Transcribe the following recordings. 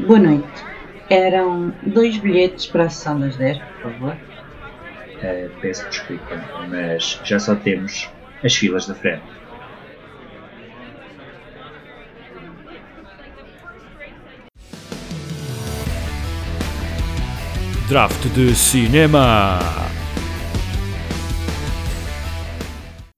Boa noite. Eram dois bilhetes para a sessão das 10, por favor. Uh, peço desculpa, mas já só temos as filas da frente. Draft de Cinema.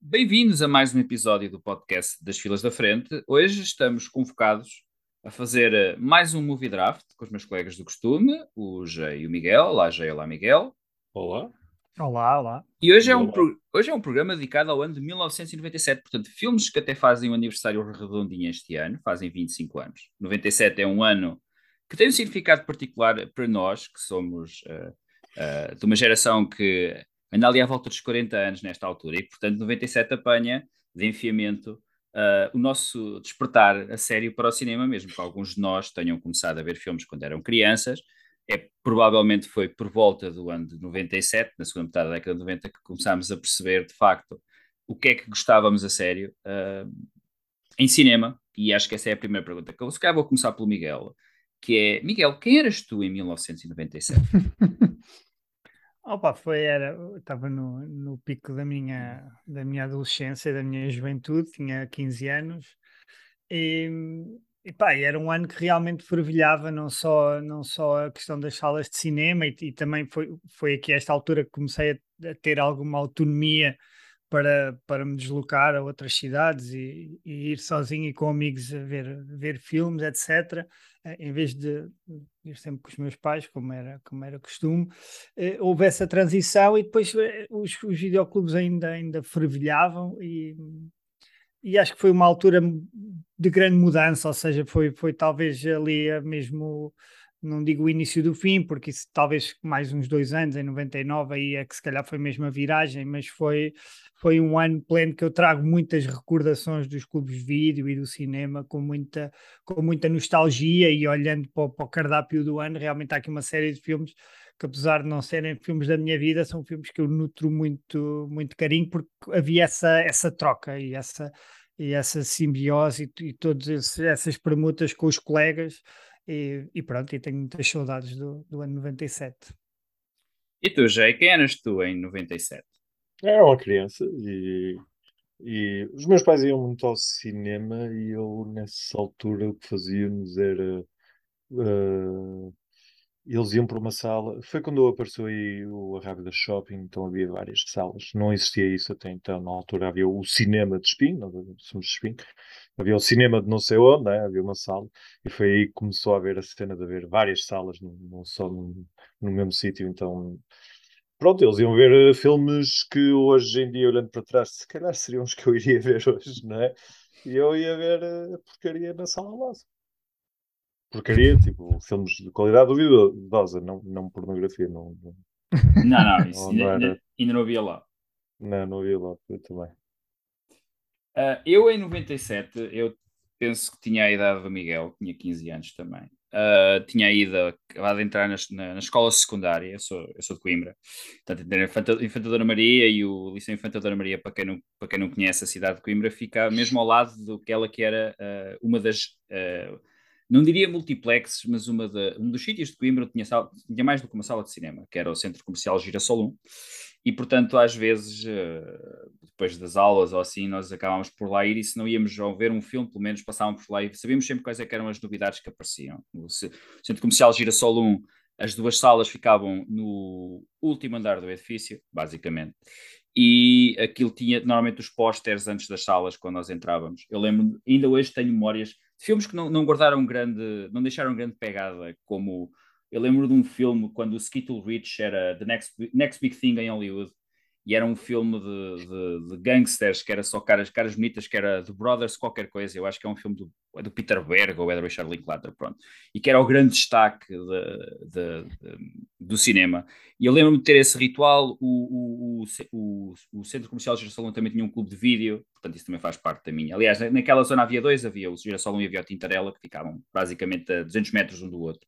Bem-vindos a mais um episódio do podcast das Filas da Frente. Hoje estamos convocados a fazer eh, mais um movie draft com os meus colegas do costume, o Jay e o Miguel. Olá, Jay, olá, Miguel. Olá. Olá, olá. E hoje é, um pro... hoje é um programa dedicado ao ano de 1997, portanto, filmes que até fazem um aniversário redondinho este ano, fazem 25 anos. 97 é um ano que tem um significado particular para nós, que somos uh, uh, de uma geração que anda ali à volta dos 40 anos nesta altura, e portanto 97 apanha de enfiamento uh, o nosso despertar a sério para o cinema, mesmo que alguns de nós tenham começado a ver filmes quando eram crianças. É, provavelmente foi por volta do ano de 97, na segunda metade da década de 90, que começámos a perceber de facto o que é que gostávamos a sério uh, em cinema. E acho que essa é a primeira pergunta. Eu, se calhar vou começar pelo Miguel, que é, Miguel, quem eras tu em 1997? Opa, foi, era, estava no, no pico da minha, da minha adolescência, da minha juventude, tinha 15 anos, e, e pá, era um ano que realmente fervilhava não só, não só a questão das salas de cinema, e, e também foi, foi aqui a esta altura que comecei a, a ter alguma autonomia para, para me deslocar a outras cidades e, e, ir sozinho e com amigos a ver, ver filmes, etc. Eh, em vez de ir sempre com os meus pais, como era, como era costume, eh, houve essa transição e depois eh, os, os videoclubes ainda, ainda fervilhavam e, e acho que foi uma altura de grande mudança, ou seja, foi, foi talvez ali mesmo não digo o início do fim, porque isso talvez mais uns dois anos, em 99, aí é que se calhar foi mesmo a viragem, mas foi, foi um ano pleno que eu trago muitas recordações dos clubes de vídeo e do cinema com muita, com muita nostalgia e olhando para, para o cardápio do ano, realmente há aqui uma série de filmes que apesar de não serem filmes da minha vida, são filmes que eu nutro muito, muito carinho porque havia essa, essa troca e essa, e essa simbiose e, e todas essas permutas com os colegas e, e, pronto, e tenho muitas saudades do, do ano 97. E tu, Jay, quem eras tu em 97? Era uma criança e, e os meus pais iam muito ao cinema e eu, nessa altura, o que fazíamos era. Uh, eles iam para uma sala. Foi quando apareceu aí o Arrábida Shopping, então havia várias salas. Não existia isso até então. Na altura havia o cinema de Espinho, nós somos de Espinho. Havia o cinema de não sei onde, né? havia uma sala. E foi aí que começou a haver a cena de haver várias salas, não só no, no mesmo sítio. Então, pronto, eles iam ver eh, filmes que hoje em dia, olhando para trás, se calhar seriam os que eu iria ver hoje, não é? E eu ia ver a porcaria na sala lá porcaria, tipo, filmes de qualidade duvidosa, não, não pornografia, não. Não, não, isso não, ainda, não era... ainda, não havia lá. Não, não havia lá, muito bem. Uh, eu em 97, eu penso que tinha a idade do Miguel, tinha 15 anos também. Uh, tinha ido, acabado de entrar na, na, na, escola secundária, eu sou, eu sou de Coimbra, portanto, a Infanta Dona Maria e o Liceu Infanta Dona Maria, para quem, não, para quem não conhece a cidade de Coimbra, fica mesmo ao lado do que ela que era uh, uma das não diria multiplexes, mas uma de, um dos sítios de Coimbra tinha, sala, tinha mais do que uma sala de cinema, que era o Centro Comercial Girassol 1, e portanto às vezes, eh, depois das aulas ou assim, nós acabávamos por lá ir e se não íamos ver um filme, pelo menos passávamos por lá e sabíamos sempre quais é eram as novidades que apareciam. O Centro Comercial Girassol 1, as duas salas ficavam no último andar do edifício, basicamente, e aquilo tinha normalmente os pósteres antes das salas, quando nós entrávamos. Eu lembro, ainda hoje tenho memórias filmes que não, não guardaram grande, não deixaram grande pegada, como eu lembro de um filme quando o Skittle Rich era The Next, Next Big Thing em Hollywood, e era um filme de, de, de, gangsters, que era só caras, caras bonitas, que era The Brothers qualquer coisa, eu acho que é um filme do, é do Peter Berg ou é do Richard Linklater, pronto, e que era o grande destaque de, do cinema. E eu lembro-me de ter esse ritual, o, o, o, o, Centro Comercial de Girassol também tinha um clube de vídeo, portanto isso também faz parte da minha. Aliás, naquela zona havia dois, havia o Girassol e havia o Tintarela, que ficavam basicamente a 200 metros um do outro.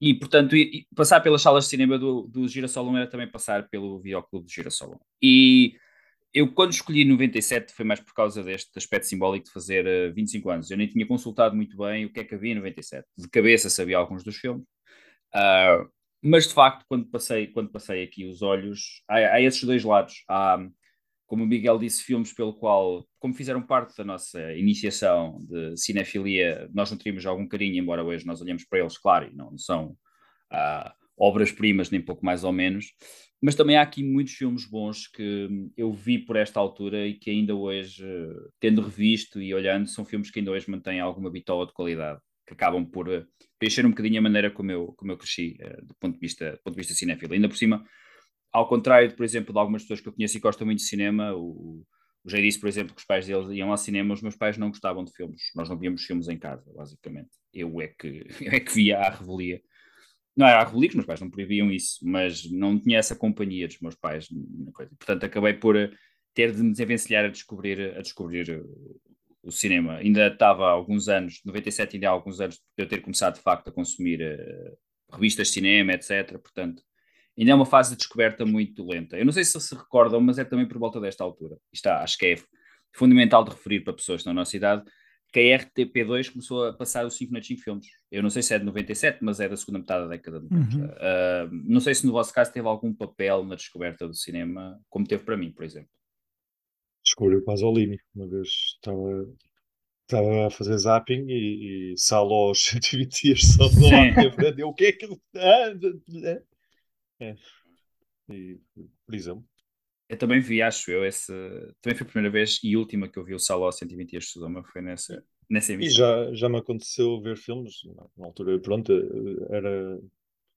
E, portanto, e, e passar pelas salas de cinema do, do Girassol 1 era também passar pelo Videoclube do Girassol 1. E eu, quando escolhi 97, foi mais por causa deste aspecto simbólico de fazer uh, 25 anos. Eu nem tinha consultado muito bem o que é que havia em 97. De cabeça sabia alguns dos filmes. Uh, mas, de facto, quando passei, quando passei aqui os olhos, há, há esses dois lados. Há, como o Miguel disse, filmes pelo qual, como fizeram parte da nossa iniciação de cinefilia, nós nutrimos algum carinho, embora hoje nós olhemos para eles, claro, e não são uh, obras-primas, nem pouco mais ou menos. Mas também há aqui muitos filmes bons que eu vi por esta altura e que ainda hoje, tendo revisto e olhando, são filmes que ainda hoje mantêm alguma bitola de qualidade, que acabam por preencher um bocadinho a maneira como eu, como eu cresci, uh, do ponto de vista, do ponto de vista cinéfilo. Ainda por cima, ao contrário, por exemplo, de algumas pessoas que eu conheço e gostam muito de cinema, o, o Jay disse, por exemplo, que os pais deles iam ao cinema, os meus pais não gostavam de filmes. Nós não víamos filmes em casa, basicamente. Eu é que, eu é que via a revelia. Não era a revelia, os meus pais não proibiam isso, mas não tinha essa companhia dos meus pais. Portanto, acabei por ter de me desenvencilhar a descobrir, a descobrir o cinema. Ainda estava há alguns anos, 97 ainda há alguns anos, de eu ter começado de facto a consumir uh, revistas de cinema, etc. Portanto, ainda é uma fase de descoberta muito lenta. Eu não sei se se recordam, mas é também por volta desta altura. Está, acho que é fundamental de referir para pessoas na nossa idade que a RTP2 começou a passar os 5 noites 5 filmes. Eu não sei se é de 97, mas é da segunda metade da década de 90. Uhum. Uh, não sei se no vosso caso teve algum papel na descoberta do cinema, como teve para mim, por exemplo. Descobriu quase ao limite. Uma vez estava, estava a fazer zapping e, e salo aos 120 dias só do lado O que é que. É. E, por exemplo. Eu também vi, acho eu, esse. Também foi a primeira vez e última que eu vi o Salo 120 dias de Sodoma, foi nessa, nessa. E já, já me aconteceu ver filmes, na altura, pronto, era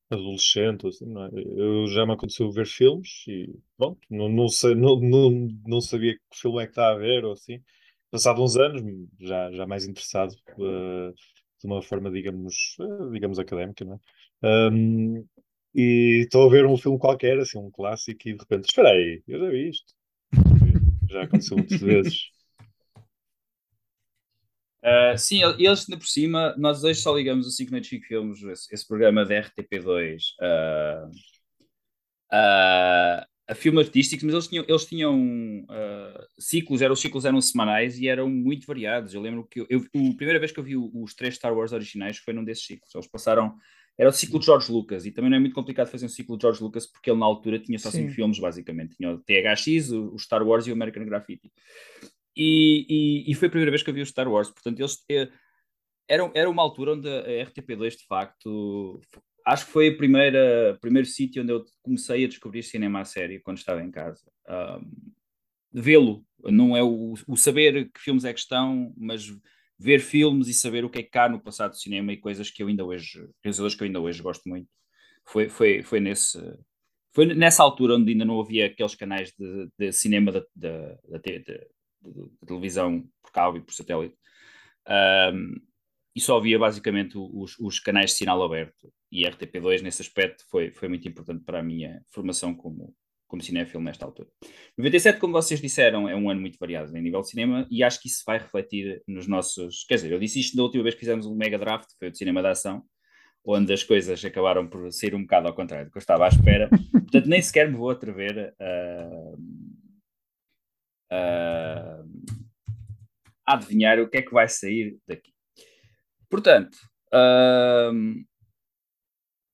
adolescente, assim, não é? Eu já me aconteceu ver filmes e pronto, não, não, sei, não, não, não sabia que filme é que está a ver ou assim. Passado uns anos, já, já mais interessado uh, de uma forma, digamos, uh, digamos académica, não é? Um, e estou a ver um filme qualquer, assim, um clássico, e de repente, espera aí, eu já vi isto. Já aconteceu muitas vezes. Uh, sim, eles ainda por cima, nós hoje só ligamos o 5 Noites 5 Filmes, esse, esse, programa da RTP2, uh, uh, a filmes artísticos, mas eles tinham, eles tinham ciclos, eram, os ciclos eram semanais e eram muito variados. Eu lembro que eu, eu, a primeira vez que eu vi os três Star Wars originais foi num desses ciclos. Eles passaram era o ciclo de George Lucas, e também não é muito complicado fazer um ciclo de George Lucas, porque ele na altura tinha só cinco filmes, basicamente. Tinha o THX, o, Star Wars e o American Graffiti. E, e, e, foi a primeira vez que eu vi o Star Wars, portanto, eles. Eh, era, era uma altura onde a RTP2, de facto, acho que foi primeira primeiro sítio onde eu comecei a descobrir cinema a sério quando estava em casa. Um, Vê-lo, não é o, o saber que filmes é que estão, mas ver filmes e saber o que é que há no passado do cinema e coisas que eu ainda hoje, realizadores que eu ainda hoje gosto muito. Foi, foi, foi, nesse, foi nessa altura onde ainda não havia aqueles canais de, de cinema da, da, da, de, televisão por cabo e por satélite. Um, e só havia basicamente os, os, canais de sinal aberto. E RTP2, nesse aspecto, foi, foi muito importante para a minha formação como, como cinéfilo nesta altura. 97, como vocês disseram, é um ano muito variado em nível de cinema e acho que isso vai refletir nos nossos. Quer dizer, eu disse isto da última vez que fizemos um mega draft, foi o de cinema da ação, onde as coisas acabaram por sair um bocado ao contrário do que eu estava à espera. Portanto, nem sequer me vou atrever a, adivinhar o que é que vai sair daqui. Portanto,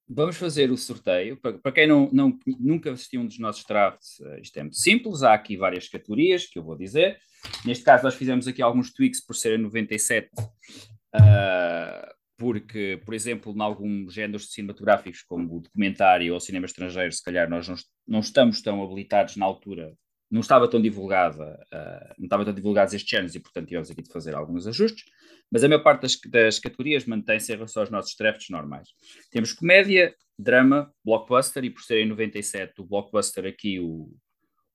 Vamos fazer o sorteio. Para, para quem não, não, nunca assistiu um dos nossos drafts, uh, isto é muito simples. Há aqui várias categorias que eu vou dizer. Neste caso, nós fizemos aqui alguns tweaks por serem 97, uh, porque, por exemplo, em alguns géneros cinematográficos, como o documentário ou cinema estrangeiro, se calhar nós não, não estamos tão habilitados na altura não estava tão divulgada, uh, não estava tão divulgados estes géneros e, portanto, tivemos aqui de fazer alguns ajustes, mas a maior parte das, das categorias mantém-se em relação aos nossos drafts normais. Temos comédia, drama, blockbuster, e por serem 97, o blockbuster aqui, o,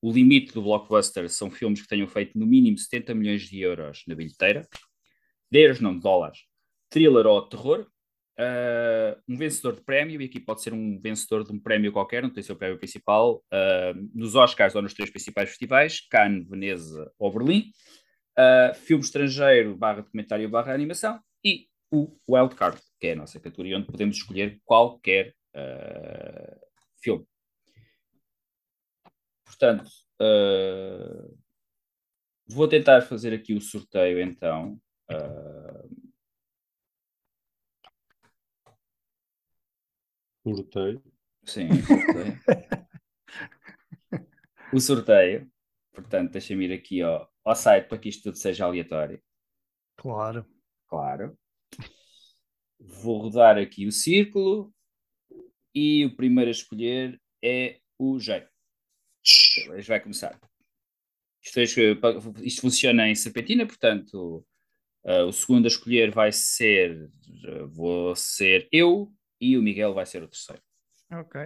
o limite do blockbuster são filmes que tenham feito no mínimo 70 milhões de euros na bilheteira, de euros não, de dólares, thriller ou terror, Uh, um vencedor de prémio, e aqui pode ser um vencedor de um prémio qualquer, não tem o prémio principal, uh, nos Oscars ou nos três principais festivais, Cannes, Veneza ou Berlim, uh, filme estrangeiro, barra documentário, barra animação, e o Wildcard, que é a nossa categoria onde podemos escolher qualquer filme. portanto, vou tentar fazer aqui o sorteio então. Sorteio. sim, o sorteio. o sorteio. Portanto, deixa-me ir aqui ao, ao site para que isto tudo seja aleatório. Claro. Claro. Vou rodar aqui o círculo e o primeiro a escolher é o J. Isto vai começar. Isto, é, isto funciona em serpentina, portanto, uh, o segundo a escolher vai ser, uh, vou ser eu e o Miguel vai ser o terceiro. Ok.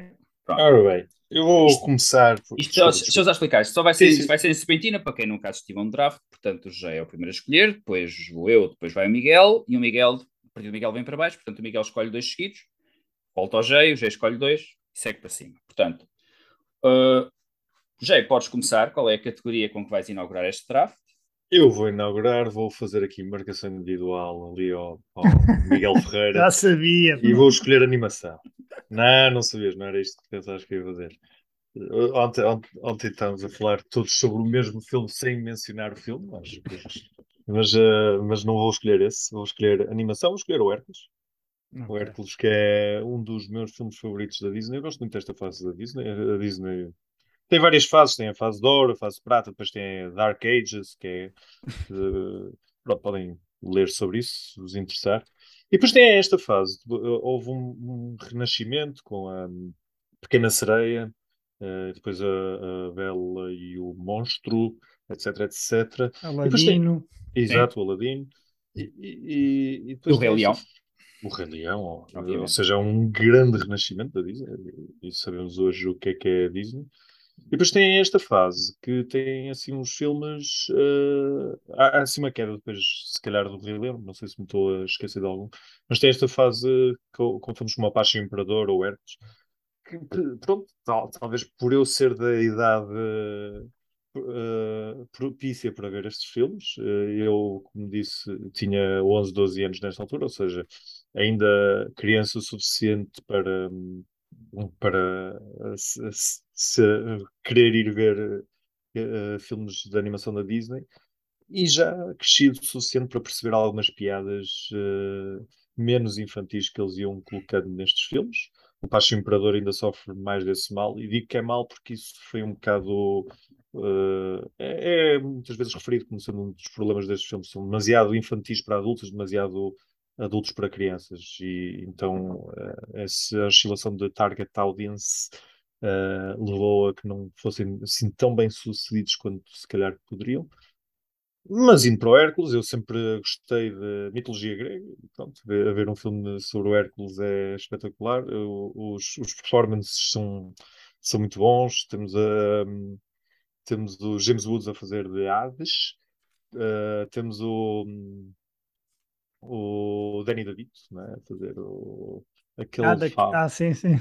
Pronto. Ora bem, eu vou Isto- começar. por- Isto, desculpa, deixa eu só explicar. Isto só vai ser, Sim, sim. isto vai ser em serpentina para quem nunca assistiu a um draft. Portanto, o José é o primeiro a escolher, depois vou eu, depois vai o Miguel, e o Miguel, a partir do Miguel vem para baixo. Portanto, o Miguel escolhe dois seguidos, volta ao Jay, o Jay escolhe dois e segue para cima. Portanto, uh, Jay, podes começar. Qual é a categoria com que vais inaugurar este draft? Eu vou inaugurar, vou fazer aqui marcação individual ali ao, ao Miguel Ferreira Já sabia. e vou escolher animação. Não, não sabias, não era isto que pensavas que ia fazer. Ontem, ontem, ontem estávamos a falar todos sobre o mesmo filme sem mencionar o filme, mas, mas, eh, mas não vou escolher esse, vou escolher animação, vou escolher o Hércules. O Ok. Hércules, que é um dos meus filmes favoritos da Disney. Eu gosto muito desta fase da Disney. A Disney tem várias fases, tem a fase de ouro, a fase de prata, depois tem a Dark Ages, que é. eh, pronto, podem ler sobre isso, se vos interessar. E depois tem esta fase. Houve um, um renascimento com a Pequena Sereia, eh, depois a, a Bela e o Monstro, etc, etc. depois tem- Aladino. Exato, o Aladino. E, e, e depois O Rei Leão. O Rei Leão, ou, Obviamente. ou seja, é um grande renascimento da Disney. E sabemos hoje o que é que é a Disney. E depois tem esta fase que tem assim uns filmes. eh, há, há assim uma queda depois, se calhar, do Rei Leão. Não sei se me estou a esquecer de algum. Mas tem esta fase com, com filmes como Apache Imperador ou Hércules. Que, pronto, tal- talvez por eu ser da idade eh, propícia para ver estes filmes. Eh, eu, como disse, tinha 11, 12 anos nesta altura, ou seja, ainda criança o suficiente para, hum, para se, se- se querer ir ver eh, filmes de animação da Disney. E já crescido o suficiente para perceber algumas piadas eh, menos infantis que eles iam colocando nestes filmes. O Pacho Imperador ainda sofre mais desse mal, e digo que é mal porque isso foi um bocado. eh, é, é muitas vezes referido como sendo um dos problemas destes filmes. São demasiado infantis para adultos, demasiado adultos para crianças. E então eh, essa oscilação de target audience eh, levou a que não fossem assim tão bem sucedidos quanto se calhar poderiam. Mas indo para o Hércules, eu sempre gostei de mitologia grega. Pronto, ver, ver um filme sobre o Hércules é espetacular. Eu- os, os performances são, são muito bons. Temos, a, temos o James Woods a fazer de Hades. Uh, temos o, o Danny DeVito né, a fazer o, aquele Ah, da- fauno. ah, sim, sim.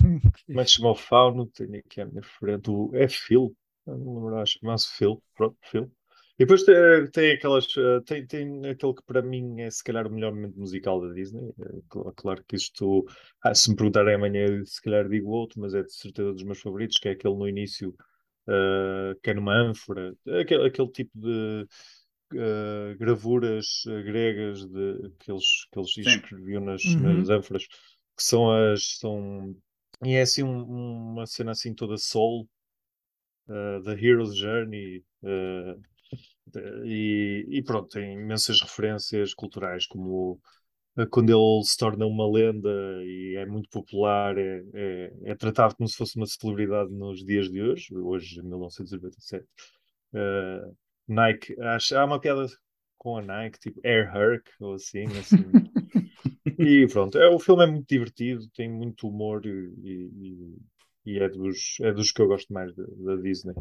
Como é chama o fauno? Tenho aqui à minha frente. O, é Phil. Eu Não lembro, acho que chama-se Phil. Pronto, Phil. E depois tem, tem aquelas. eh, Tem, tem aquele que para mim é se calhar o melhor momento musical da Disney. Eh, cl- Claro que isto. ah, se me perguntarem amanhã, se calhar digo outro, mas é de certeza dos meus favoritos, que é aquele no início eh, que é numa ânfora. Aquele, aquele tipo de. eh, gravuras gregas de, que eles, que eles escreviam nas, Uhum. nas ânforas, que são as. São, e é assim um- uma cena assim toda soul, uh, The Hero's Journey, uh, e, e pronto, tem imensas referências culturais, como uh, quando ele se torna uma lenda e é muito popular, é, é, é tratado como se fosse uma celebridade nos dias de hoje, hoje em 1997. Uh, Nike, acho, há uma piada com a Nike, tipo Air Herc, ou assim, assim. E pronto, é, o filme é muito divertido, tem muito humor e, e- e é, dos, é dos que eu gosto mais da, Disney.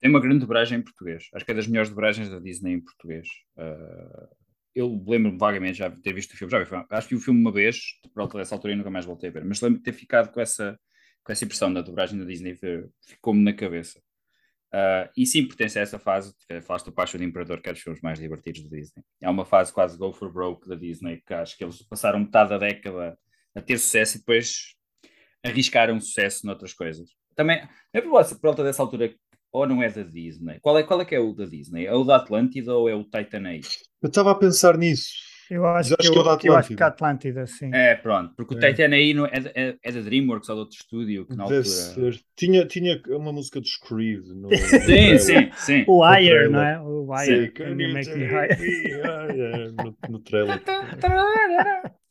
Tem uma grande dobragem em português. Acho que é das melhores dobragens da Disney em português. Uh, eu lembro-me vagamente já ter visto o filme. Já vi, acho que vi o filme uma vez, pronto, dessa altura e nunca mais voltei a ver. Mas lembro de ter ficado com essa, com essa impressão da dobragem da Disney, ficou-me na cabeça. Uh, e sim, pertence a essa fase, que falaste do Pacho do Imperador, que é dos filmes mais divertidos da Disney. É uma fase quase go for broke da Disney, que acho que eles passaram metade da década a ter sucesso e depois arriscaram sucesso noutras coisas. também, é por volta dessa altura, ou não é da Disney? Qual é, qual é que é o da Disney? É o da Atlântida ou é o Titan Age? Eu estava a pensar nisso. Eu acho, que, que é o da eu, eu acho que Atlântida. a Atlântida, sim. É, pronto, porque o É. Titan aí não é, da- é, é da DreamWorks ou de outro estúdio que na Deve altura. ser. Tinha, tinha uma música dos Creed no. no Sim, sim, sim. O Wire, não é? O Sim, Wire. can Can you make me high? No, no trailer.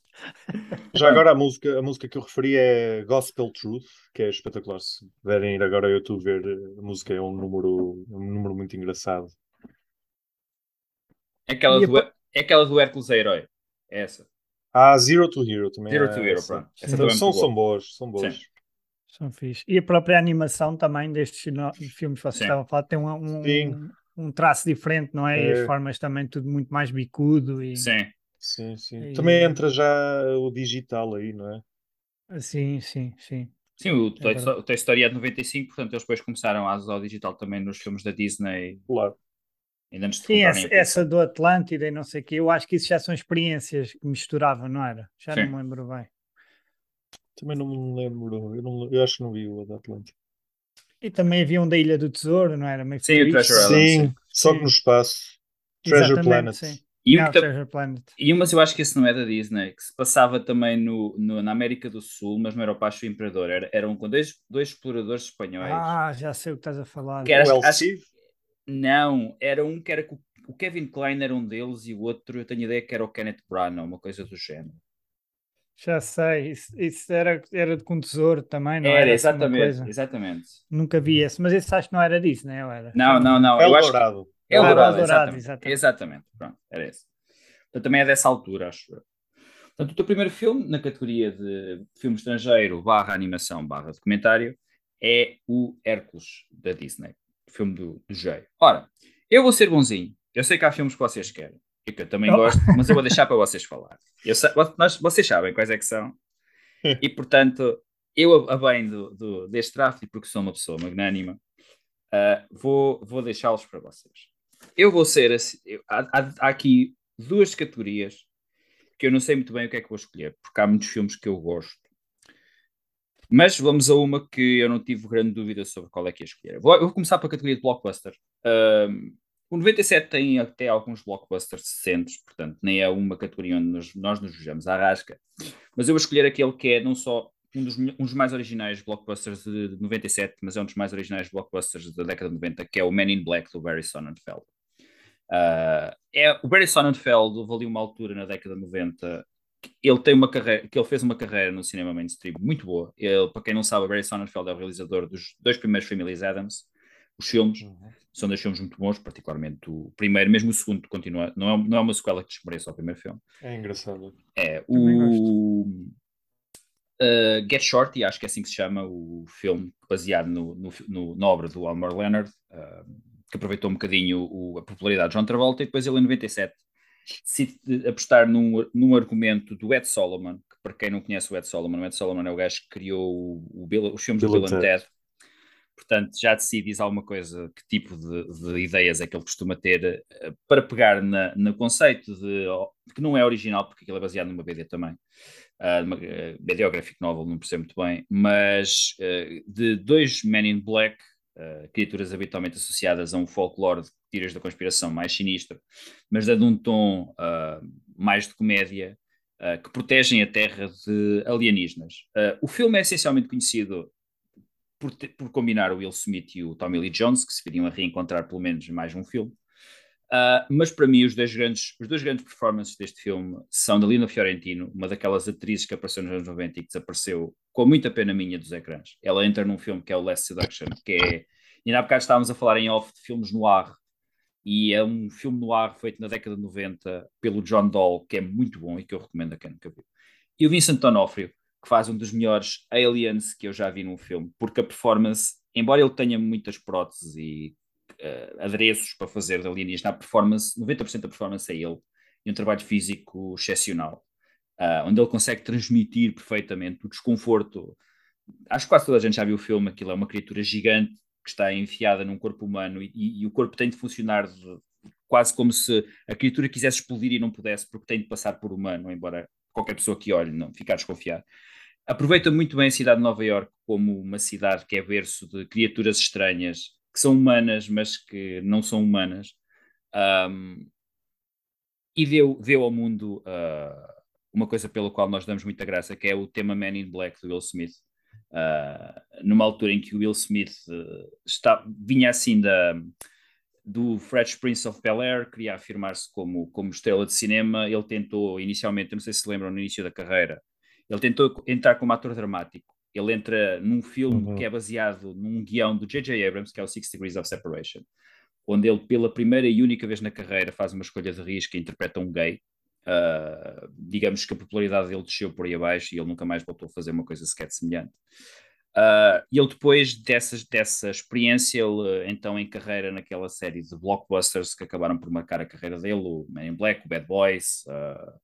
Já agora a música, a música que eu referi é Gospel Truth, que é espetacular. Se puderem ir agora ao YouTube ver a música, é um número, um número muito engraçado. É aquela, a do, é aquela do Hércules é herói. É essa. Há Zero to Hero também. Zero há to Hero, essa. pronto. Então, também é são, são boa. boas, são boas. Sim. São fixe. E a própria animação também destes filmes que vocês Sim. estavam a falar tem um, um, um traço diferente, não é? E É. as formas também tudo muito mais bicudo e Sim. Sim, sim. E- Também entra já o digital aí, não é? sim, sim, sim. Sim, o Toy, verdade. o Toy Story é de 95, portanto eles depois começaram a usar o digital também nos filmes da Disney, Claro. Ainda antes de Sim, essa, essa do Atlântida e não sei o quê, eu acho que isso já são experiências que misturavam, não era? Já Sim. não me lembro bem. Também não me lembro. Eu, não, eu acho que não vi o da Atlântica. E também havia um da Ilha do Tesouro, não era? Meio Sim, o. Treasure Island, Sim, só que no espaço. Treasure Exatamente, Planet. sim. E, Não, Treasure Planet. e mas eu acho que esse não é da Disney, que se passava também no, no- na América do Sul, mas não era o Pacho Imperador, era, eram com dois, dois exploradores espanhóis. Ah, já sei o que estás a falar. Que era- O acho- acho-? Não, era um que era com o Kevin Klein era um deles e o outro, eu tenho ideia que era o Kenneth Branagh, uma coisa do género. Já sei, isso, isso era, era de com tesouro também, não Era, era? assim exatamente, coisa? exatamente. Nunca vi esse, mas esse acho que não era Disney, ou era? Não, não, não, eu acho que Eldorado. é o Dourado, exatamente. exatamente. exatamente. Pronto, era esse. Portanto, também é dessa altura, acho eu. Portanto, o teu primeiro filme, na categoria de filme estrangeiro, barra animação, barra documentário, é o Hércules, da Disney. Filme do, do Jay. Ora, eu vou ser bonzinho. Eu sei que há filmes que vocês querem. E que eu também Oh. gosto, mas eu vou deixar para vocês falar. Eu sei- nós, vocês sabem quais é que são. E, portanto, eu, a bem do, do- deste draft, e porque sou uma pessoa magnânima, ah, vou, vou deixá-los para vocês. Eu vou ser assim. eu- há- há aqui duas categorias que eu não sei muito bem o que é que vou escolher, porque há muitos filmes que eu gosto. Mas vamos a uma que eu não tive grande dúvida sobre qual é que ia escolher. Vou, eu vou começar pela categoria de blockbuster. Ahm, o 97 tem até alguns blockbusters decentes, portanto, nem é uma categoria onde nós, nós nos vejamos à rasca. Mas eu vou escolher aquele que é não só um dos, um dos mais originais blockbusters de 97, mas é um dos mais originais blockbusters da década de 90, que é o Man in Black do Barry Sonnenfeld. Ah, é, o Barry Sonnenfeld ali uma altura na década de 90 que ele tem uma carreira, que ele fez uma carreira no cinema mainstream muito boa. Ele, para quem não sabe, o Barry Sonnenfeld é o realizador dos dois primeiros Families Adams, os filmes, Uhum. são dois filmes muito bons, particularmente o primeiro, mesmo o segundo continua, não é, não é uma sequela que desmereça ao primeiro filme. É engraçado. É o uh, Get Shorty, acho que é assim que se chama, o filme baseado no, no, no- na obra do Elmore Leonard, uh, que aproveitou um bocadinho o- a popularidade de John Travolta, e depois ele em 97 decide apostar num, num argumento do Ed Solomon, que para quem não conhece o Ed Solomon, o Ed Solomon é o gajo que criou o, o Bill- os filmes Bill do Bill and Ted. Ted. Portanto, já de si diz alguma coisa, que tipo de, de ideias é que ele costuma ter eh, para pegar na, no conceito de que não é original, porque aquilo é baseado numa BD também, uh, numa uh, BD ou graphic novel, não percebo muito bem, mas uh, de dois Men in Black, uh, criaturas habitualmente associadas a um folclore de tiras da conspiração mais sinistro, mas dando um tom uh, mais de comédia, uh, que protegem a Terra de alienígenas. O filme é essencialmente conhecido por, te- por combinar o Will Smith e o Tommy Lee Jones, que se viriam a reencontrar pelo menos mais um filme. Uh, mas para mim, os dois, grandes, os dois grandes performances deste filme são da Lina Fiorentino, uma daquelas atrizes que apareceu nos anos 90 e que desapareceu com muita pena minha dos ecrãs. Ela entra num filme que é o Last Seduction, que é. Ainda há bocado estávamos a falar em off de filmes no ar, e é um filme no ar feito na década de 90 pelo John Dahl, que é muito bom e que eu recomendo a quem nunca viu. E o Vincent D'Onofrio, que faz um dos melhores aliens que eu já vi num filme, porque a performance, embora ele tenha muitas próteses e uh, adereços para fazer de alienígena, a performance, 90% da performance é ele, e um trabalho físico excepcional, uh, onde ele consegue transmitir perfeitamente o desconforto. Acho que quase toda a gente já viu o filme, aquilo é uma criatura gigante que está enfiada num corpo humano e, e o corpo tem de funcionar de, quase como se a criatura quisesse explodir e não pudesse, porque tem de passar por humano, embora qualquer pessoa que olhe não ficar desconfiado. aproveita muito bem a cidade de Nova York como uma cidade que é berço de criaturas estranhas, que são humanas, mas que não são humanas. Um, e deu, deu ao mundo uh, uma coisa pela qual nós damos muita graça, que é o tema Man in Black do Will Smith. Uh, numa altura em que o Will Smith uh, está, vinha assim da, do Fresh Prince of Bel-Air, queria afirmar-se como, como estrela de cinema, ele tentou inicialmente, não sei se se lembram, no início da carreira, ele tentou entrar como ator dramático. Ele entra num filme uhum. que é baseado num guião do J.J. Abrams, que é o Six Degrees of Separation, onde ele, pela primeira e única vez na carreira, faz uma escolha de risco e interpreta um gay. Uh, digamos que a popularidade dele desceu por aí abaixo e ele nunca mais voltou a fazer uma coisa sequer semelhante. Uh, e ele depois dessas, dessa experiência, ele então em carreira naquela série de blockbusters que acabaram por marcar a carreira dele, o Man in Black, o Bad Boys, uh,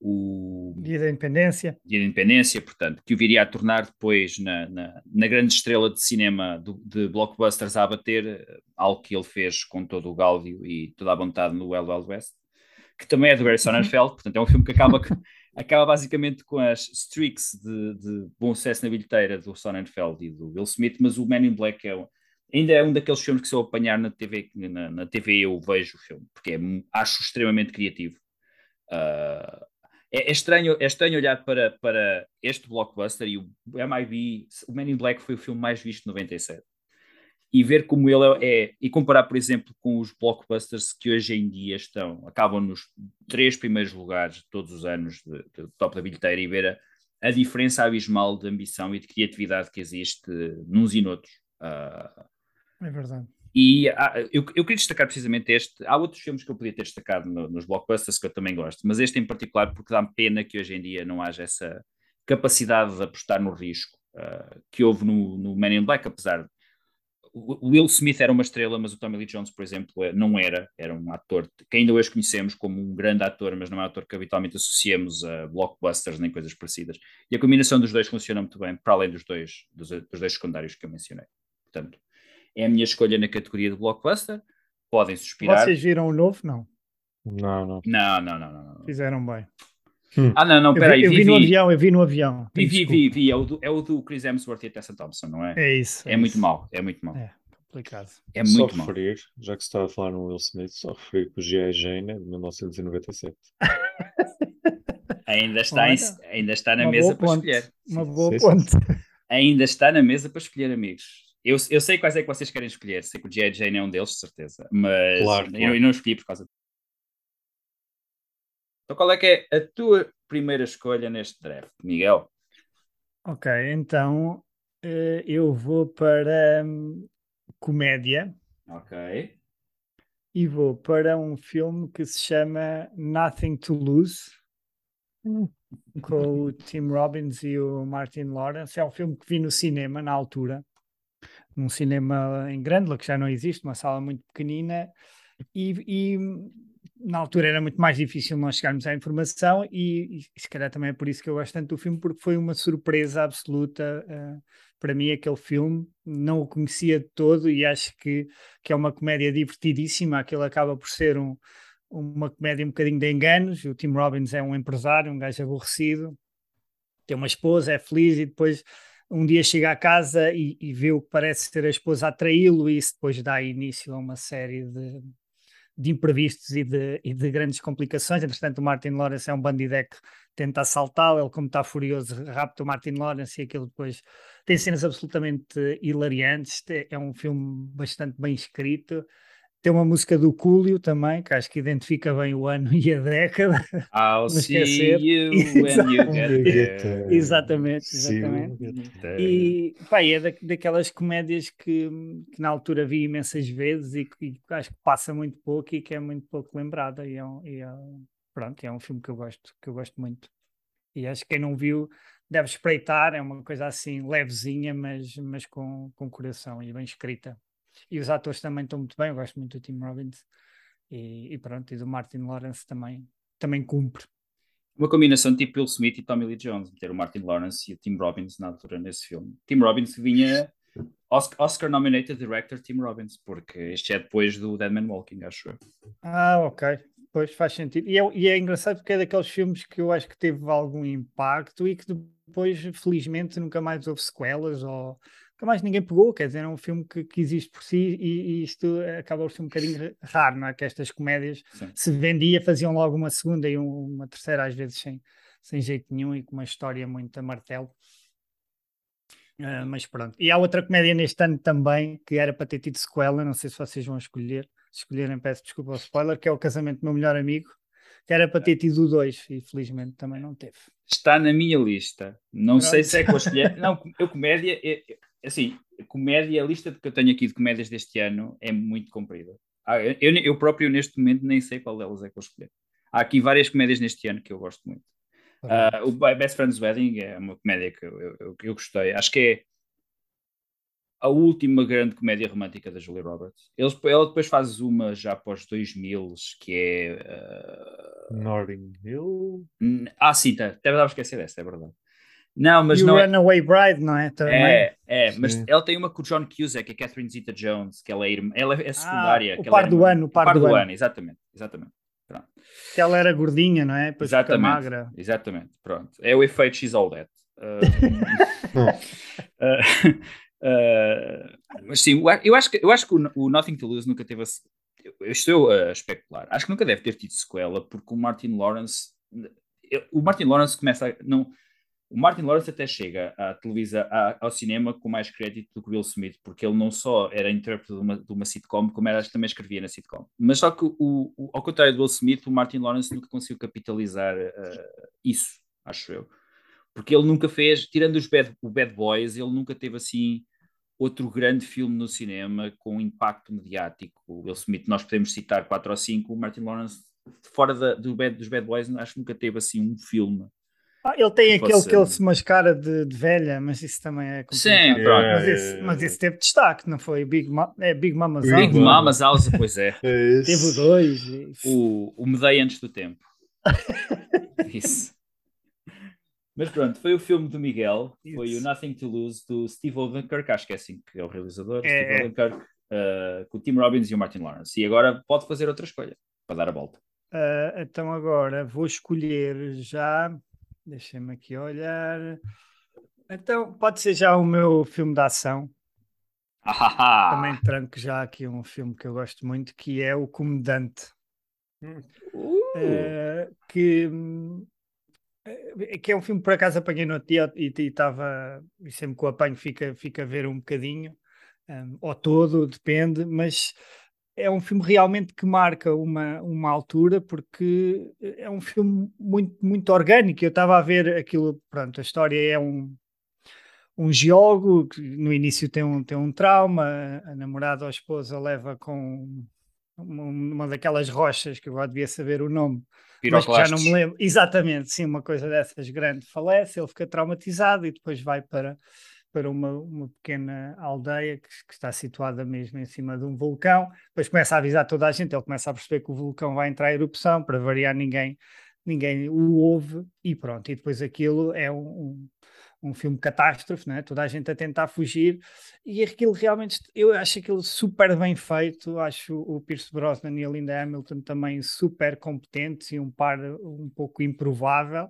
o Dia da Independência. Dia da Independência, portanto, que o viria a tornar depois na, na, na grande estrela de cinema do, de blockbusters a abater, algo que ele fez com todo o gáudio e toda a vontade no Wild Wild West que também é do Barry Sonnenfeld, portanto é um filme que acaba, acaba basicamente com as streaks de, de, bom sucesso na bilheteira do Sonnenfeld e do Will Smith, mas o Man in Black é, ainda é um daqueles filmes que se eu apanhar na TV, na, na TV eu vejo o filme, porque é, acho extremamente criativo. Uh, é, é, estranho, é estranho olhar para, para este blockbuster e o MIB, o Man in Black foi o filme mais visto de 97 e ver como ele é, e comparar, por exemplo, com os blockbusters que hoje em dia estão, acabam nos três primeiros lugares todos os anos de, de top da bilheteira e ver a, a, diferença abismal de ambição e de criatividade que existe nos e noutros. Uh, é verdade. E há, eu, eu queria destacar precisamente este. Há outros filmes que eu podia ter destacado no, nos blockbusters que eu também gosto, mas este em particular porque dá-me pena que hoje em dia não haja essa capacidade de apostar no risco uh, que houve no, no Man in Black, apesar de o Will Smith era uma estrela, mas o Tommy Lee Jones, por exemplo, é, não era. Era um ator que ainda hoje conhecemos como um grande ator, mas não é um ator que habitualmente associamos a blockbusters nem coisas parecidas. E a combinação dos dois funciona muito bem, para além dos dois, dos, dos dois secundários que eu mencionei. Portanto, é a minha escolha na categoria de blockbuster. Podem suspirar. Vocês viram o novo? Não. Não, não. Não, não, não. não. Fizeram bem. Hum. Ah, não, não, peraí. Eu, vi, eu vi, vi, no avião, eu vi no avião. Vi, vi, vi, vi, é o, do, é o do Chris Hemsworth e a Tessa Thompson, não é? É isso. É, é muito isso. mau, é muito mau. É complicado. É muito só referir, já que se estava a falar no Will Smith, só referir que o G.I. Jane é de 1997. ainda está, Olha, em, ainda está na mesa para ponte. escolher. Uma boa sim, ponte. Sim. Ainda está na mesa para escolher, amigos. Eu, eu sei quais é que vocês querem escolher. Sei que o G.I. Jane é um deles, de certeza. Mas claro, claro. Eu, eu não escolhi por causa então, qual é que é a tua primeira escolha neste draft, Miguel? Ok, então uh, eu vou para um, comédia. Ok. E vou para um filme que se chama Nothing to Lose, com o Tim Robbins e o Martin Lawrence. É um filme que vi no cinema na altura, num cinema em Grândola, que já não existe, uma sala muito pequenina. E, e na altura era muito mais difícil nós chegarmos à informação e, e, se calhar também é por isso que eu gosto tanto do filme, porque foi uma surpresa absoluta uh, para mim aquele filme, não o conhecia de todo e acho que, que é uma comédia divertidíssima, aquele acaba por ser um, uma comédia um bocadinho de enganos, o Tim Robbins é um empresário, um gajo aborrecido, tem uma esposa, é feliz e depois um dia chega à casa e, e vê o que parece ser a esposa a traí-lo e isso depois dá início a uma série de de imprevistos e de, e de, grandes complicações. Entretanto, o Martin Lawrence é um bandideco tenta assaltá-lo, ele, como está furioso, rapta o Martin Lawrence e aquilo depois tem cenas absolutamente hilariantes. É um filme bastante bem escrito. Tem uma música do Cúlio também, que acho que identifica bem o ano e a década. I'll see you when you get there. Exatamente, exatamente. E pá, é da, daquelas comédias que, que na altura vi imensas vezes e que acho que passa muito pouco e que é muito pouco lembrada. E é, um, e é, pronto, é um filme que eu gosto, que eu gosto muito. E acho que quem não viu deve espreitar, é uma coisa assim levezinha, mas, mas com, com coração e bem escrita. E os atores também estão muito bem, eu gosto muito do Tim Robbins. E, e pronto, e do Martin Lawrence também, também cumpre. Uma combinação tipo Will Smith e Tommy Lee Jones, ter o Martin Lawrence e o Tim Robbins na altura nesse filme. Tim Robbins vinha Oscar nominated director Tim Robbins, porque este é depois do Dead Man Walking, acho eu. Ah, ok. Pois faz sentido. E é, e é engraçado porque é daqueles filmes que eu acho que teve algum impacto e que depois, felizmente, nunca mais houve sequelas ou nunca mais ninguém pegou. Quer dizer, é um filme que, que existe por si e, e isto acaba por ser um bocadinho raro, não é? Que estas comédias Sim. se vendia, faziam logo uma segunda e um- uma terceira, às vezes sem, sem jeito nenhum e com uma história muito a martelo. Ah, mas pronto. E há outra comédia neste ano também que era para ter tido sequela, não sei se vocês vão escolher. Se escolherem, peço desculpa ao spoiler, que é o Casamento do Meu Melhor Amigo, que era para ter tido o 2 e felizmente também não teve. Está na minha lista. Não sei Pronto. se é que vou escolher. Não, eu comédia, é- é- assim, comédia, a lista que eu tenho aqui de comédias deste ano é muito comprida. Ah, eu, eu- próprio, neste momento, nem sei qual delas é que vou escolher. Há aqui várias comédias neste ano que eu gosto muito. Ah, o Best Friends Wedding é uma comédia que eu, eu, eu gostei. Acho que é a última grande comédia romântica da Julia Roberts. Eles, ela depois faz uma já após 2000, que é. Notting Hill. Ah, sim, tá. até estava a esquecer dessa, é verdade. Não, mas e o não é. Runaway Bride, não é? Também. É, é, mas Sim. ela tem uma com o John Cusack, a Catherine Zeta Jones, que ela é, irmã, ela é secundária. Ah, o que par ela é do ano, o par do ano. exatamente, exatamente. Pronto. Que ela era gordinha, não é? Depois fica exatamente, magra. exatamente, pronto. É o efeito She's All That. Ah, ah, ah, mas sim, eu acho que, eu acho que o, o Nothing to Lose nunca teve. a eu estou a especular. Acho que nunca deve ter tido sequela, porque o Martin Lawrence. eu- O Martin Lawrence começa a. Não, o Martin Lawrence até chega à televisão, ao cinema com mais crédito do que o Will Smith, porque ele não só era intérprete de uma, de uma sitcom, como era, também escrevia na sitcom. Mas só que, o, o- ao contrário do Will Smith, o Martin Lawrence nunca conseguiu capitalizar ah, isso, acho eu. Porque ele nunca fez, tirando os bad, o Bad Boys, ele nunca teve assim outro grande filme no cinema com impacto mediático. O Will Smith, nós podemos citar quatro ou cinco, o Martin Lawrence, fora da- do bad, dos Bad Boys, acho que nunca teve assim um filme. Ah, ele tem que aquele que ele se mascara de, de velha, mas isso também é Sim, complicado. pronto. Mas, É, esse, é, mas esse teve destaque, não foi? Big, Ma é, Big Mama's Big House. Big Mama. Mama's House, pois é. É Teve o esse. 2. E... O, o Medei antes do tempo. Isso. Mas pronto, foi o filme do Miguel, foi o Isso. Nothing to Lose do Steve Odenkirk, acho que é assim que é o realizador, É, Steve é. Odenkirk, uh, com o Tim Robbins e o Martin Lawrence. E agora pode fazer outra escolha para dar a volta. Ah, então agora vou escolher já. Deixa-me aqui olhar. Então, pode ser já o meu filme de ação. Ah, Também tranco já aqui um filme que eu gosto muito, que é O Comandante. Uh, Eh, que, eh, que é um filme que por acaso apanhei no outro dia e estava, e sempre que o apanho fica, fica a ver um bocadinho, hum, ou todo, depende, mas é um filme realmente que marca uma, uma altura porque é um filme muito, muito orgânico. Eu estava a ver aquilo, pronto, a história é um, um geólogo que no início tem um, tem um trauma, a namorada ou a esposa leva com uma, uma daquelas rochas que eu agora devia saber o nome, mas que já não me lembro. Exatamente, sim, uma coisa dessas grande falece, ele fica traumatizado e depois vai para, para uma, uma pequena aldeia que, que está situada mesmo em cima de um vulcão. Depois começa a avisar toda a gente, ele começa a perceber que o vulcão vai entrar em erupção, para variar ninguém, ninguém o ouve e pronto. E depois aquilo é um, um, um filme catástrofe, né? toda a gente a tentar fugir e aquilo realmente, eu acho aquilo super bem feito, acho o Pierce Brosnan e a Linda Hamilton também super competentes e um par um pouco improvável,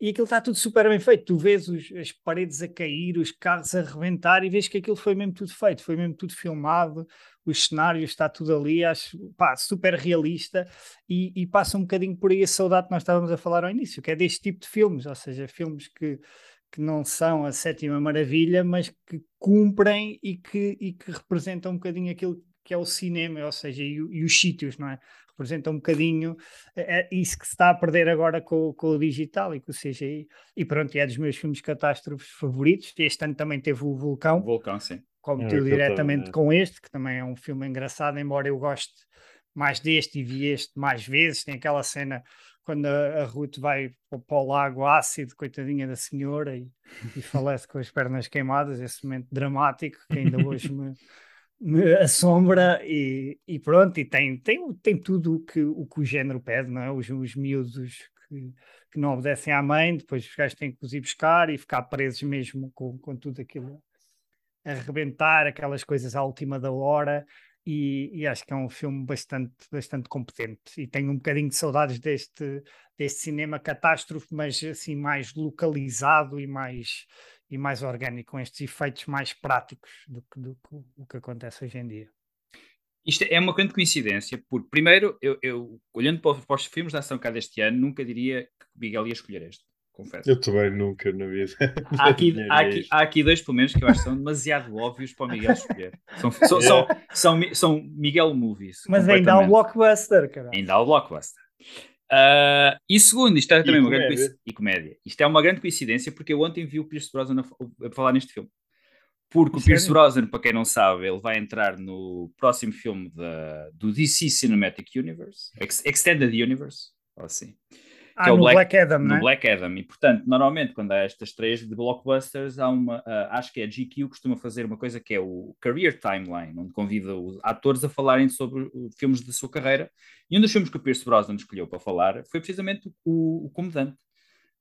e aquilo está tudo super bem feito, tu vês os- as paredes a cair, os carros a rebentar e vês que aquilo foi mesmo tudo feito, foi mesmo tudo filmado, os cenários está tudo ali, acho pá, super realista e, e passa um bocadinho por aí a saudade que nós estávamos a falar ao início, que é deste tipo de filmes, ou seja, filmes que que não são a sétima maravilha, mas que cumprem e que, e que representam um bocadinho aquilo que é o cinema, ou seja, e, e os sítios, não é? Representam um bocadinho é, é isso que se está a perder agora com, com o digital e com o CGI. E pronto, é dos meus filmes catástrofes favoritos. Este ano também teve o Vulcão, O vulcão, sim. competiu É, diretamente também, é. com este, que também é um filme engraçado, embora eu goste mais deste e vi este mais vezes. Tem aquela cena quando a, a Ruth vai para, o lago ácido, coitadinha da senhora, e, e falece com as pernas queimadas, esse momento dramático que ainda hoje me assombra e, e pronto, e tem, tem, tem tudo o que, o que o género pede, não é? Os, os miúdos que, que não obedecem à mãe, depois os gajos têm que os ir buscar e ficar presos mesmo com, com tudo aquilo a arrebentar, aquelas coisas à última da hora. e, e acho que é um filme bastante, bastante competente e tenho um bocadinho de saudades deste, deste cinema catástrofe, mas assim mais localizado e mais, e mais orgânico, com estes efeitos mais práticos do que, do que o que acontece hoje em dia. Isto é uma grande coincidência, porque primeiro, eu, eu olhando para os, para os filmes da ação cá deste ano, nunca diria que Miguel ia escolher este, confesso. Eu também nunca na vida. Há aqui, há, aqui, há aqui dois, pelo menos, que eu acho que são demasiado óbvios para o Miguel escolher. São, são, são, são, são Miguel Movies. Mas ainda há o blockbuster, cara. Ainda há o blockbuster. Uh, e segundo, isto é também uma grande coincidência. E comédia. Isto é uma grande coincidência porque eu ontem vi o Pierce Brosnan a, falar neste filme. Porque o Pierce Brosnan, para quem não sabe, ele vai entrar no próximo filme da, do DC Cinematic Universe, Extended Universe, ou assim. Ah, é no Black, Black Adam, no né? Black Adam. E, portanto, normalmente, quando há estas três de blockbusters, há uma, uh, acho que é a GQ costuma fazer uma coisa que é o Career Timeline, onde convida os atores a falarem sobre filmes da sua carreira. E um dos filmes que o Pierce Brosnan escolheu para falar foi precisamente o, o Comandante.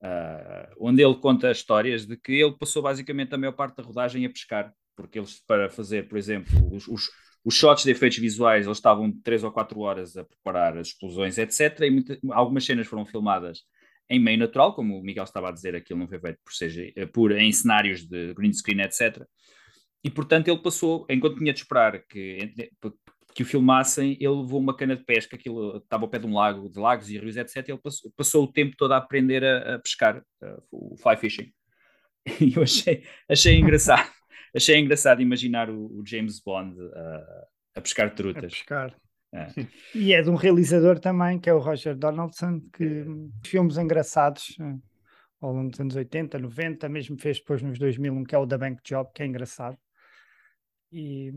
Uh, onde ele conta histórias de que ele passou basicamente a maior parte da rodagem a pescar, porque eles, para fazer, por exemplo, os, os, os shots de efeitos visuais, eles estavam 3 ou 4 horas a preparar as explosões, etc. E muita, algumas cenas foram filmadas em meio natural, como o Miguel estava a dizer, aquilo não foi feito por, seja, por em cenários de green screen, etc. E portanto ele passou, enquanto tinha de esperar que, que o filmassem, ele levou uma cana de pesca, aquilo estava ao pé de um lago, de lagos e rios, etc. Ele passou, passou o tempo todo a aprender a, a pescar, uh, o fly fishing. E eu achei, achei engraçado, achei engraçado imaginar o, o James Bond uh, a pescar trutas. A pescar. É. E é de um realizador também, que é o Roger Donaldson, que filmes engraçados eh, ao longo dos anos 80, 90, mesmo fez depois nos 2000 um que é o The Bank Job, que é engraçado. E,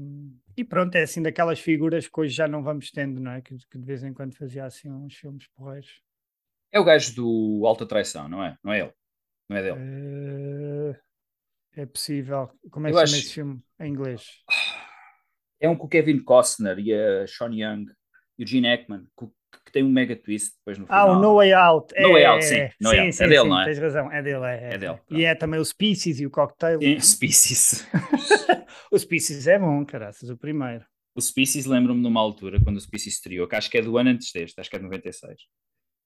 e, pronto, é assim daquelas figuras que hoje já não vamos tendo, não é? Que, que de vez em quando fazia assim uns filmes porreiros. É o gajo do Alta Traição, não é? Não é ele? Não é dele? É, é possível. Como é que chama acho... esse filme em inglês? É um com o Kevin Costner e a Sean Young e o Gene Hackman, que tem um mega twist depois no final. Ah, o No Way Out. No é, Way Out, sim. No sim, Way sim, é dele, sim, não é? Tens razão, é dele. É, é, é dele. E é também o Species e o Cocktail. É, Species. o Species é bom, caraças, o primeiro. O Species lembro-me numa altura, quando o Species estreou, que acho que é do ano antes deste, acho que é de 96.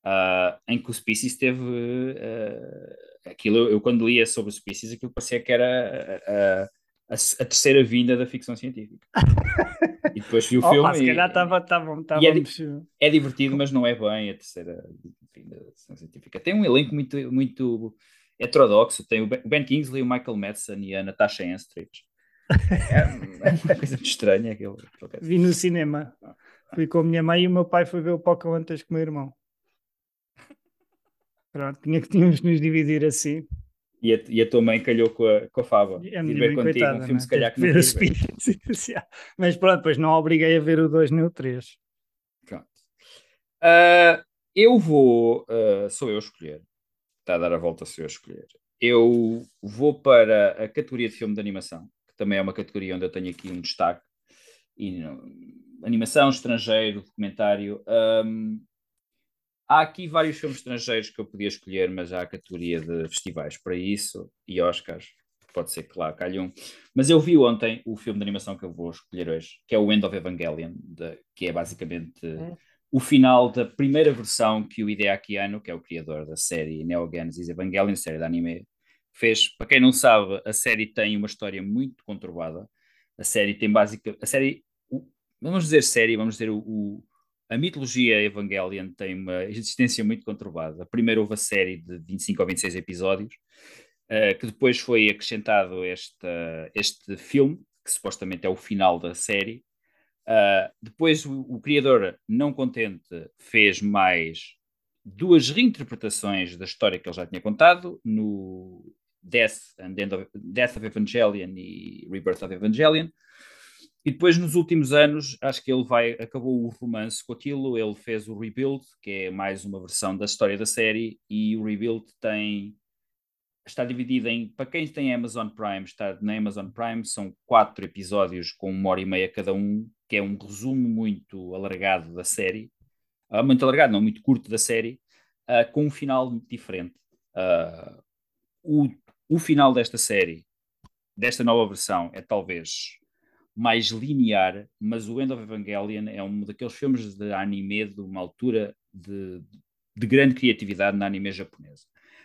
Uh, em que o Species teve uh, aquilo, eu, quando lia sobre o Species, aquilo parecia que era uh, a, a, terceira vinda da ficção científica. e depois vi o Opa, filme. Se calhar estava. É, é, divertido, mas não é bem a terceira vinda da ficção científica. Tem um elenco muito, muito heterodoxo. Tem o Ben Kingsley, o Michael Madsen e a Natasha Henstridge. É, é uma coisa muito estranha aquilo. Vi no cinema. Fui com a minha mãe e o meu pai foi ver o Pocahontas com o meu irmão. Pronto, tinha que tínhamos nos dividir assim. E a, e a tua mãe calhou com a, com a fava. E a minha ver contigo coitada, um filme, se calhar que não ver Mas pronto, depois não obriguei a ver o 2 nem o 3. Pronto. Uh, eu vou. Uh, sou eu a escolher. Está a dar a volta, sou eu a escolher. Eu vou para a categoria de filme de animação, que também é uma categoria onde eu tenho aqui um destaque. E, animação, estrangeiro, documentário. Um, Há aqui vários filmes estrangeiros que eu podia escolher, mas há a categoria de festivais para isso e Oscars. Pode ser que lá calhe um. Mas eu vi ontem o filme de animação que eu vou escolher hoje, que é o End of Evangelion, de, que é basicamente é. o final da primeira versão que o Hideaki Anno, que é o criador da série Neo Genesis Evangelion, série de anime, fez. Para quem não sabe, a série tem uma história muito conturbada. A série tem básica. A série. Vamos dizer série, vamos dizer o, o a mitologia Evangelion tem uma existência muito conturbada. Primeiro houve a série de 25 ou 26 episódios, uh, que depois foi acrescentado este, este filme, que supostamente é o final da série. Uh, depois o, o, criador, não contente, fez mais duas reinterpretações da história que ele já tinha contado no Death, and End of, Death of Evangelion e Rebirth of Evangelion. E depois, nos últimos anos, acho que ele vai, acabou o romance com aquilo, ele fez o Rebuild, que é mais uma versão da história da série, e o Rebuild tem está dividido em, para quem tem Amazon Prime, está na Amazon Prime, são quatro episódios com uma hora e meia cada um, que é um resumo muito alargado da série, uh, muito alargado, não, muito curto da série, uh, com um final diferente. Uh, o, o final desta série, desta nova versão, é talvez mais linear, mas o End of Evangelion é um daqueles filmes de anime de uma altura de, de grande criatividade na anime japonesa.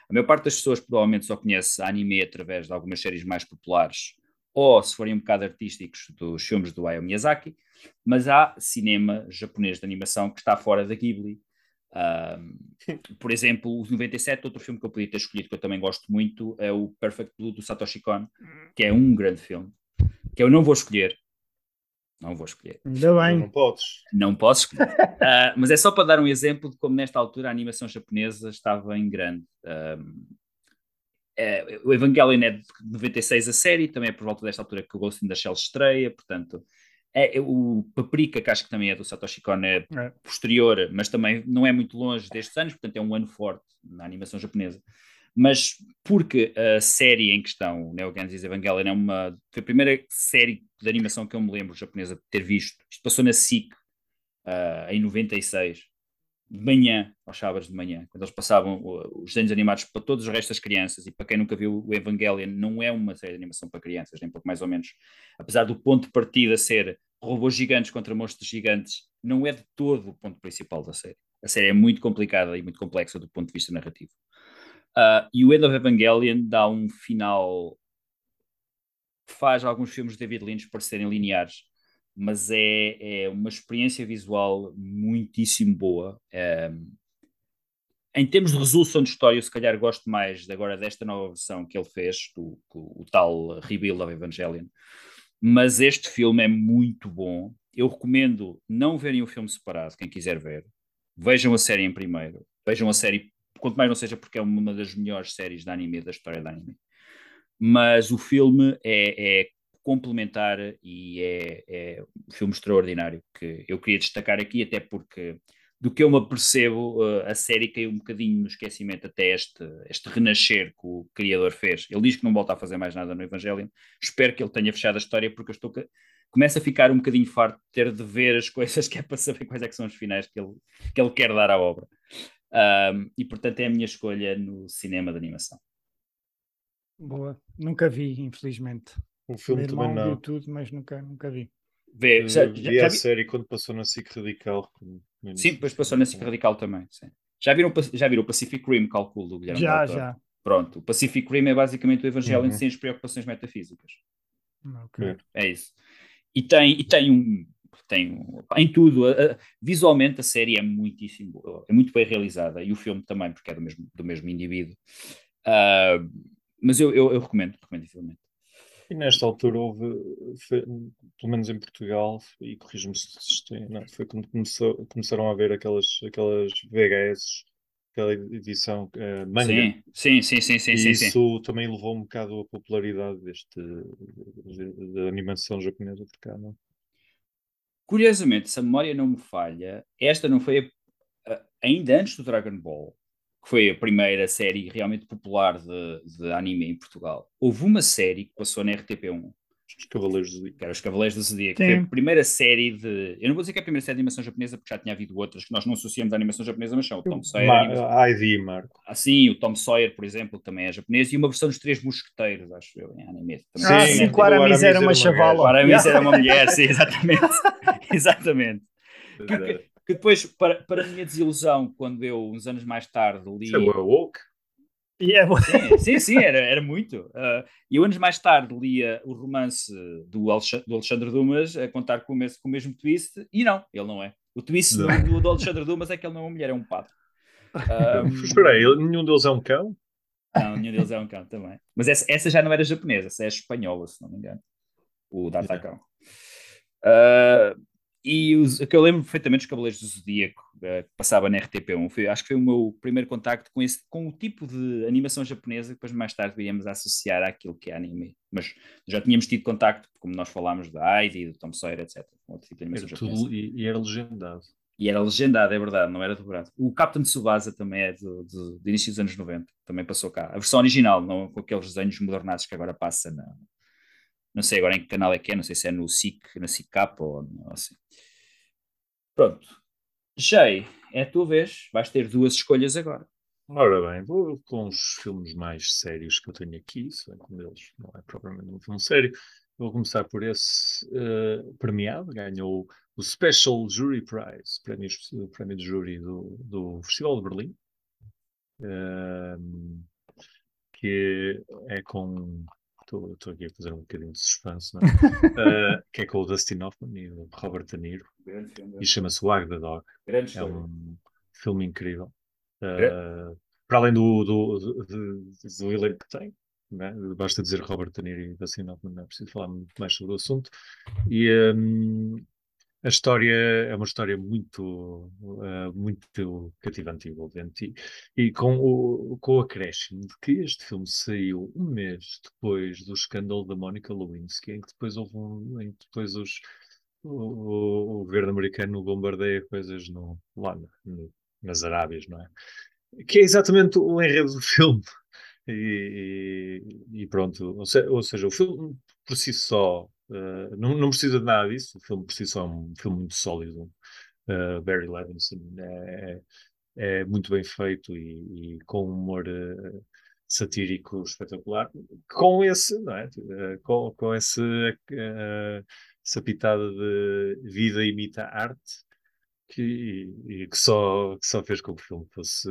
A maior parte das pessoas provavelmente só conhece anime através de algumas séries mais populares, ou se forem um bocado artísticos, dos filmes do Hayao Miyazaki, mas há cinema japonês de animação que está fora da Ghibli. Um, por exemplo, o 97, outro filme que eu podia ter escolhido, que eu também gosto muito, é o Perfect Blue do Satoshi Kon, que é um grande filme, que eu não vou escolher, não vou escolher. Ainda bem. Não podes. Não posso escolher. uh, mas é só para dar um exemplo de como, nesta altura, a animação japonesa estava em grande. Um, é, o Evangelion é de 96 a série, também é por volta desta altura que o Ghost in the Shell estreia, portanto. É, é, o Paprika, que acho que também é do Satoshi Kon, é, é posterior, mas também não é muito longe destes anos, portanto é um ano forte na animação japonesa mas porque a série em questão, Neo Genesis Evangelion, é uma, foi a primeira série de animação que eu me lembro japonesa de ter visto. Isto passou na SIC uh, em 96, de manhã, aos sábados de manhã, quando eles passavam os desenhos animados para todos os restos das crianças. E para quem nunca viu o Evangelion, não é uma série de animação para crianças, nem pouco mais ou menos. Apesar do ponto de partida ser robôs gigantes contra monstros gigantes, não é de todo o ponto principal da série. A série é muito complicada e muito complexa do ponto de vista narrativo. Uh, e o End of Evangelion dá um final que faz alguns filmes de David Lynch parecerem lineares, mas é, é uma experiência visual muitíssimo boa. Em termos de resolução de história, eu se calhar gosto mais agora desta nova versão que ele fez, do, o, o tal Rebuild of Evangelion. Mas este filme é muito bom. Eu recomendo não verem o filme separado, quem quiser ver. Vejam a série em primeiro. Vejam a série quanto mais não seja porque é uma das melhores séries de anime da história da anime. Mas o filme é, é complementar e é, é, um filme extraordinário que eu queria destacar aqui, até porque do que eu me apercebo, a série caiu um bocadinho no esquecimento até este, este renascer que o criador fez. Ele diz que não volta a fazer mais nada no Evangelion. Espero que ele tenha fechado a história, porque eu estou começa a ficar um bocadinho farto de ter de ver as coisas que é para saber quais é que são os finais que ele, que ele quer dar à obra. Um, e portanto é a minha escolha no cinema de animação. Boa, nunca vi, infelizmente. O filme também não. Vi tudo, mas nunca, nunca vi. Vê, já, vi já, já a vi... série quando passou na SIC Radical. Sim, depois passou na SIC Radical também. Sim. Já viram, já viram o Pacific Rim, calculo, do Guilherme Já, já. Pronto, o Pacific Rim é basicamente o Evangelho uhum. sem as preocupações metafísicas. Okay. É isso. E tem, e tem um, tem em tudo, visualmente a série é muitíssimo, é muito bem realizada e o filme também, porque é do mesmo, do mesmo indivíduo. Uh, mas eu, eu, eu, recomendo, recomendo visualmente. E nesta altura houve, foi, pelo menos em Portugal, e corrijo-me se tem, não, foi quando começou, começaram a haver aquelas, aquelas VHS, aquela edição uh, manga. Sim, sim, sim, sim, sim, e sim, isso sim. também levou um bocado a popularidade deste da animação japonesa por cá, não? Curiosamente, se a memória não me falha, esta não foi a, ainda antes do Dragon Ball, que foi a primeira série realmente popular de, de anime em Portugal. Houve uma série que passou na RTP1 os Cavaleiros do Zodíaco. Que era os Cavaleiros do Zodíaco. Foi a primeira série de. Eu não vou dizer que é a primeira série de animação japonesa, porque já tinha havido outras que nós não associamos à animação japonesa, mas são o Tom Sawyer. Ma ID, Marco. Ah, sim, o Tom Sawyer, por exemplo, também é japonês, e uma versão dos Três Mosqueteiros, acho eu, em anime. Também. Ah, sim, o Aramis era uma chavala. O Aramis era uma mulher, sim, exatamente. exatamente. Que, que, que, depois, para, para a minha desilusão, quando eu, uns anos mais tarde, li. Isso é woke. Yeah. É sim, sim, sim, era, era muito. Uh, e eu anos mais tarde lia o romance do, Alexandre, do Alexandre Dumas a contar com o, mesmo, com o mesmo twist, e não, ele não é. O twist do, do, Alexandre Dumas é que ele não é uma mulher, é um padre. Um, Espera aí, nenhum deles é um cão? Não, nenhum deles é um cão também. Mas essa, essa já não era japonesa, essa é espanhola, se não me engano. O Datacão. Yeah. Uh, e os, que eu lembro perfeitamente dos Cavaleiros do Zodíaco, uh, que passava na RTP1. Foi, acho que foi o meu primeiro contacto com, esse, com o tipo de animação japonesa que depois mais tarde viríamos a associar àquilo que é anime. Mas já tínhamos tido contacto, como nós falámos da Heidi, do Tom Sawyer, etc. Com outro tipo de animação era tudo, e, e, era legendado. E era legendado, é verdade, não era dobrado. O Captain Tsubasa também é do, do, do, início dos anos 90, também passou cá. A versão original, não com aqueles desenhos modernados que agora passa na, não sei agora em que canal é que é, não sei se é no SIC, na SICAP ou assim. Pronto. Jay, é a tua vez. Vais ter duas escolhas agora. Ora bem, vou com os filmes mais sérios que eu tenho aqui, se bem que um deles não é propriamente um filme sério. vou começar por esse eh, premiado, ganhou o Special Jury Prize, prémio, espe- prémio de júri do, do Festival de Berlim, Ehm, que é com. Estou aqui a fazer um bocadinho de suspense, não é? Eh, que é com o Dustin Hoffman e o Robert De Niro, e chama-se Wag the Dog. Grande É um filme incrível. É. Uh, para além do, do, do, do, do elenco que tem, né? basta dizer Robert De Niro e Dustin Hoffman, não é preciso falar muito mais sobre o assunto. E um, a história é uma história muito, uh, muito cativante e envolvente. E, e com, o, com o acréscimo de que este filme saiu um mês depois do escândalo da Monica Lewinsky, em que depois houve um, em que depois os, o, o- governo americano bombardeia coisas no, lá no- no- nas Arábias, não é? Que é exatamente o enredo do filme. E, e- e pronto, ou, se- ou seja, o filme por si só eh, não, não precisa de nada disso. O filme por si só é um filme muito sólido. Eh, Barry Levinson é, é muito bem feito e, e com um humor eh, satírico espetacular. Com esse, não é? Eh, com, com esse, eh, essa pitada de vida imita arte que, e, que só, que só fez com que o filme fosse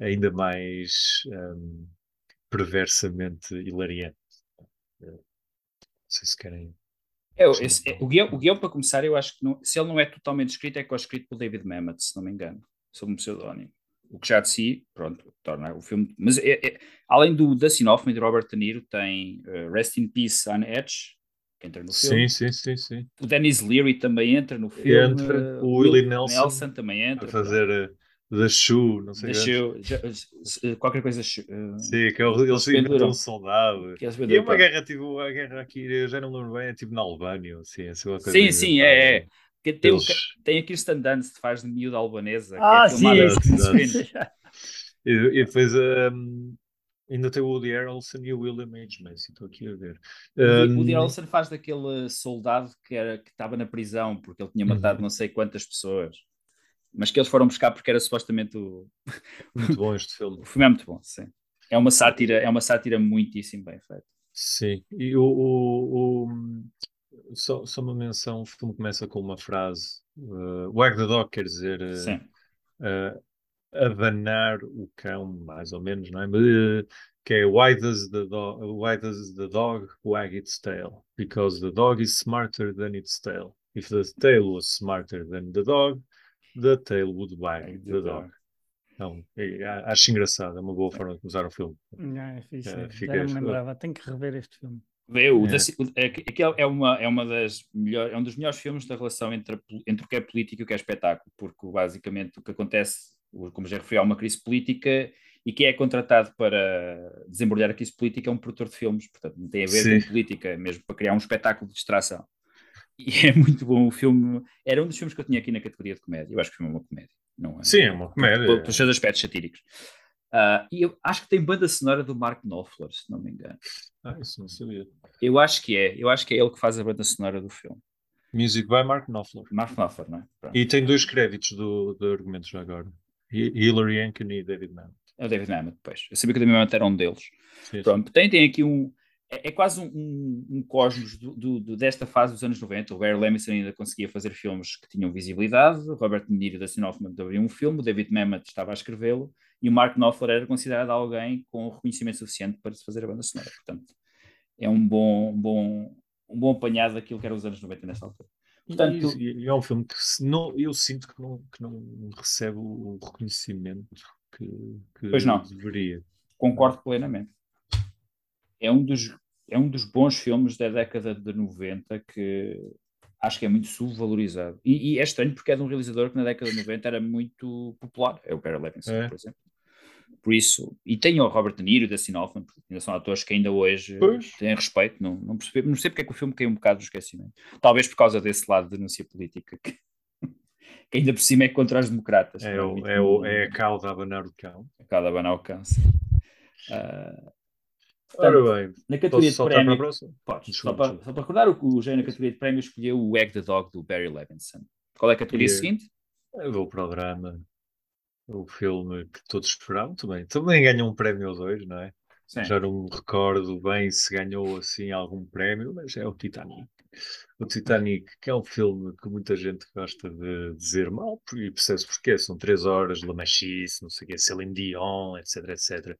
ainda mais ehm, perversamente hilariante. Se querem. É, o- esse- é, o, guião, o guião, para começar, eu acho que não- se ele não é totalmente escrito, é que é escrito por David Mamet, se não me engano, sob um pseudónimo. O que já de si, pronto, torna o filme. Mas é- é- além do Dustin Hoffman e de Robert De Niro, tem eh, Rest in Peace on Edge, que entra no filme. Sim, sim, sim, sim. O Dennis Leary também entra no filme. Entra. O Will Willie Nelson também A entra. fazer eh, The Shoe, não sei se- qualquer coisa. eh, Sim, que é o- eles penduram. inventam um soldado. que eles E é uma guerra, tipo, a guerra aqui, eu já não lembro bem, é tipo na Albânia, assim, assim uma coisa Sim, sim, é, é. Que tem, o, Eles- ca- tem a Kirsten Dunst que faz de miúda albanesa. Ah, que é filmada sim, sim. E, e depois hum, ainda tem o Woody Harrelson e o William H. Macy, estou aqui a ver. O Woody- Hum, Woody Harrelson faz daquele soldado que era que estava na prisão porque ele tinha matado Uhum. não sei quantas pessoas, mas que eles foram buscar porque era supostamente o, muito bom este filme. o filme é muito bom, sim. É uma sátira, é uma sátira muitíssimo bem feita. Sim, e o, o- o- só, só uma menção, o filme começa com uma frase, uh, wag the dog quer dizer uh, Sim. uh, abanar o cão, mais ou menos, não é? Uh, que é why does, the dog, why does the dog wag its tail? Because the dog is smarter than its tail. If the tail was smarter than the dog, the tail would wag the dog. Então, é- a- acho engraçado, é uma boa forma de começar o filme. Não, é fixe, É, é. fica- Já não me lembrava. Tenho que rever este filme. O É. da- é, aquele é uma, é uma das melhor, é um dos melhores filmes da relação entre, a entre o que é político e o que é espetáculo, porque basicamente o que acontece, como já referi, há uma crise política e quem é contratado para desembrulhar a crise política é um produtor de filmes, portanto não tem a ver Sim. com política, é mesmo para criar um espetáculo de distração. E é muito bom o filme, era um dos filmes que eu tinha aqui na categoria de comédia, eu acho que o filme é uma comédia, não é? Sim, é uma comédia. Pel- Pelos seus aspectos satíricos. Ah, e eu acho que tem banda sonora do Mark Knopfler, se não me engano. Ah, isso não sabia. Eu acho que é, eu acho que é ele que faz a banda sonora do filme. Music by Mark Knopfler. Mark Knopfler, não é? Pronto. E tem dois créditos do, do argumento já agora. Hi- Hillary Anken e David Mann. É o David Mamet, depois. Eu sabia que o David Mamet era um deles. Sim, Pronto, tem, tem aqui um. É, é quase um, um, um cosmos do, do- do- desta fase dos anos 90. O Barry Levinson ainda conseguia fazer filmes que tinham visibilidade. O Robert De Niro da Hoffman abriu um filme. O David Mamet estava a escrevê-lo. E o Mark Knopfler era considerado alguém com reconhecimento suficiente para se fazer a banda sonora. Portanto, é um bom, um bom, um bom apanhado daquilo que era os anos 90 nessa altura. Portanto- e, e é um filme que não, eu sinto que não, que não recebe o reconhecimento que, que Pois não. deveria. Concordo plenamente. É um dos, é um dos bons filmes da década de 90 que acho que é muito subvalorizado. E, e é estranho porque é de um realizador que na década de 90 era muito popular. É o Barry Levinson, É. por exemplo. Por isso, e tem o Robert De Niro e o Dustin Hoffman, porque ainda são atores que ainda hoje Pois. têm respeito. Não, não, percebi, não sei porque é que o filme caiu um bocado do esquecimento. Talvez por causa desse lado de denúncia política, que, que ainda por cima é contra os democratas. É, o, é, o, comum. é a cauda a abanar o cão. Cada banal Ora portanto, bem, na categoria de saltar para a prémio, próxima? podes. Desculpa, só, para, só para recordar, o, o na categoria de prémio escolheu o Egg the Dog do Barry Levinson. Qual é a categoria E- seguinte? Eu vou para o drama. O filme que todos esperavam também. Também ganha um prémio ou dois, não é? Sim. Já não me recordo bem se ganhou assim algum prémio, mas é o Titanic. O Titanic, que é um filme que muita gente gosta de dizer mal, e percebe-se porquê. São três horas, La Machice, não sei o quê, Celine Dion, etc, etc.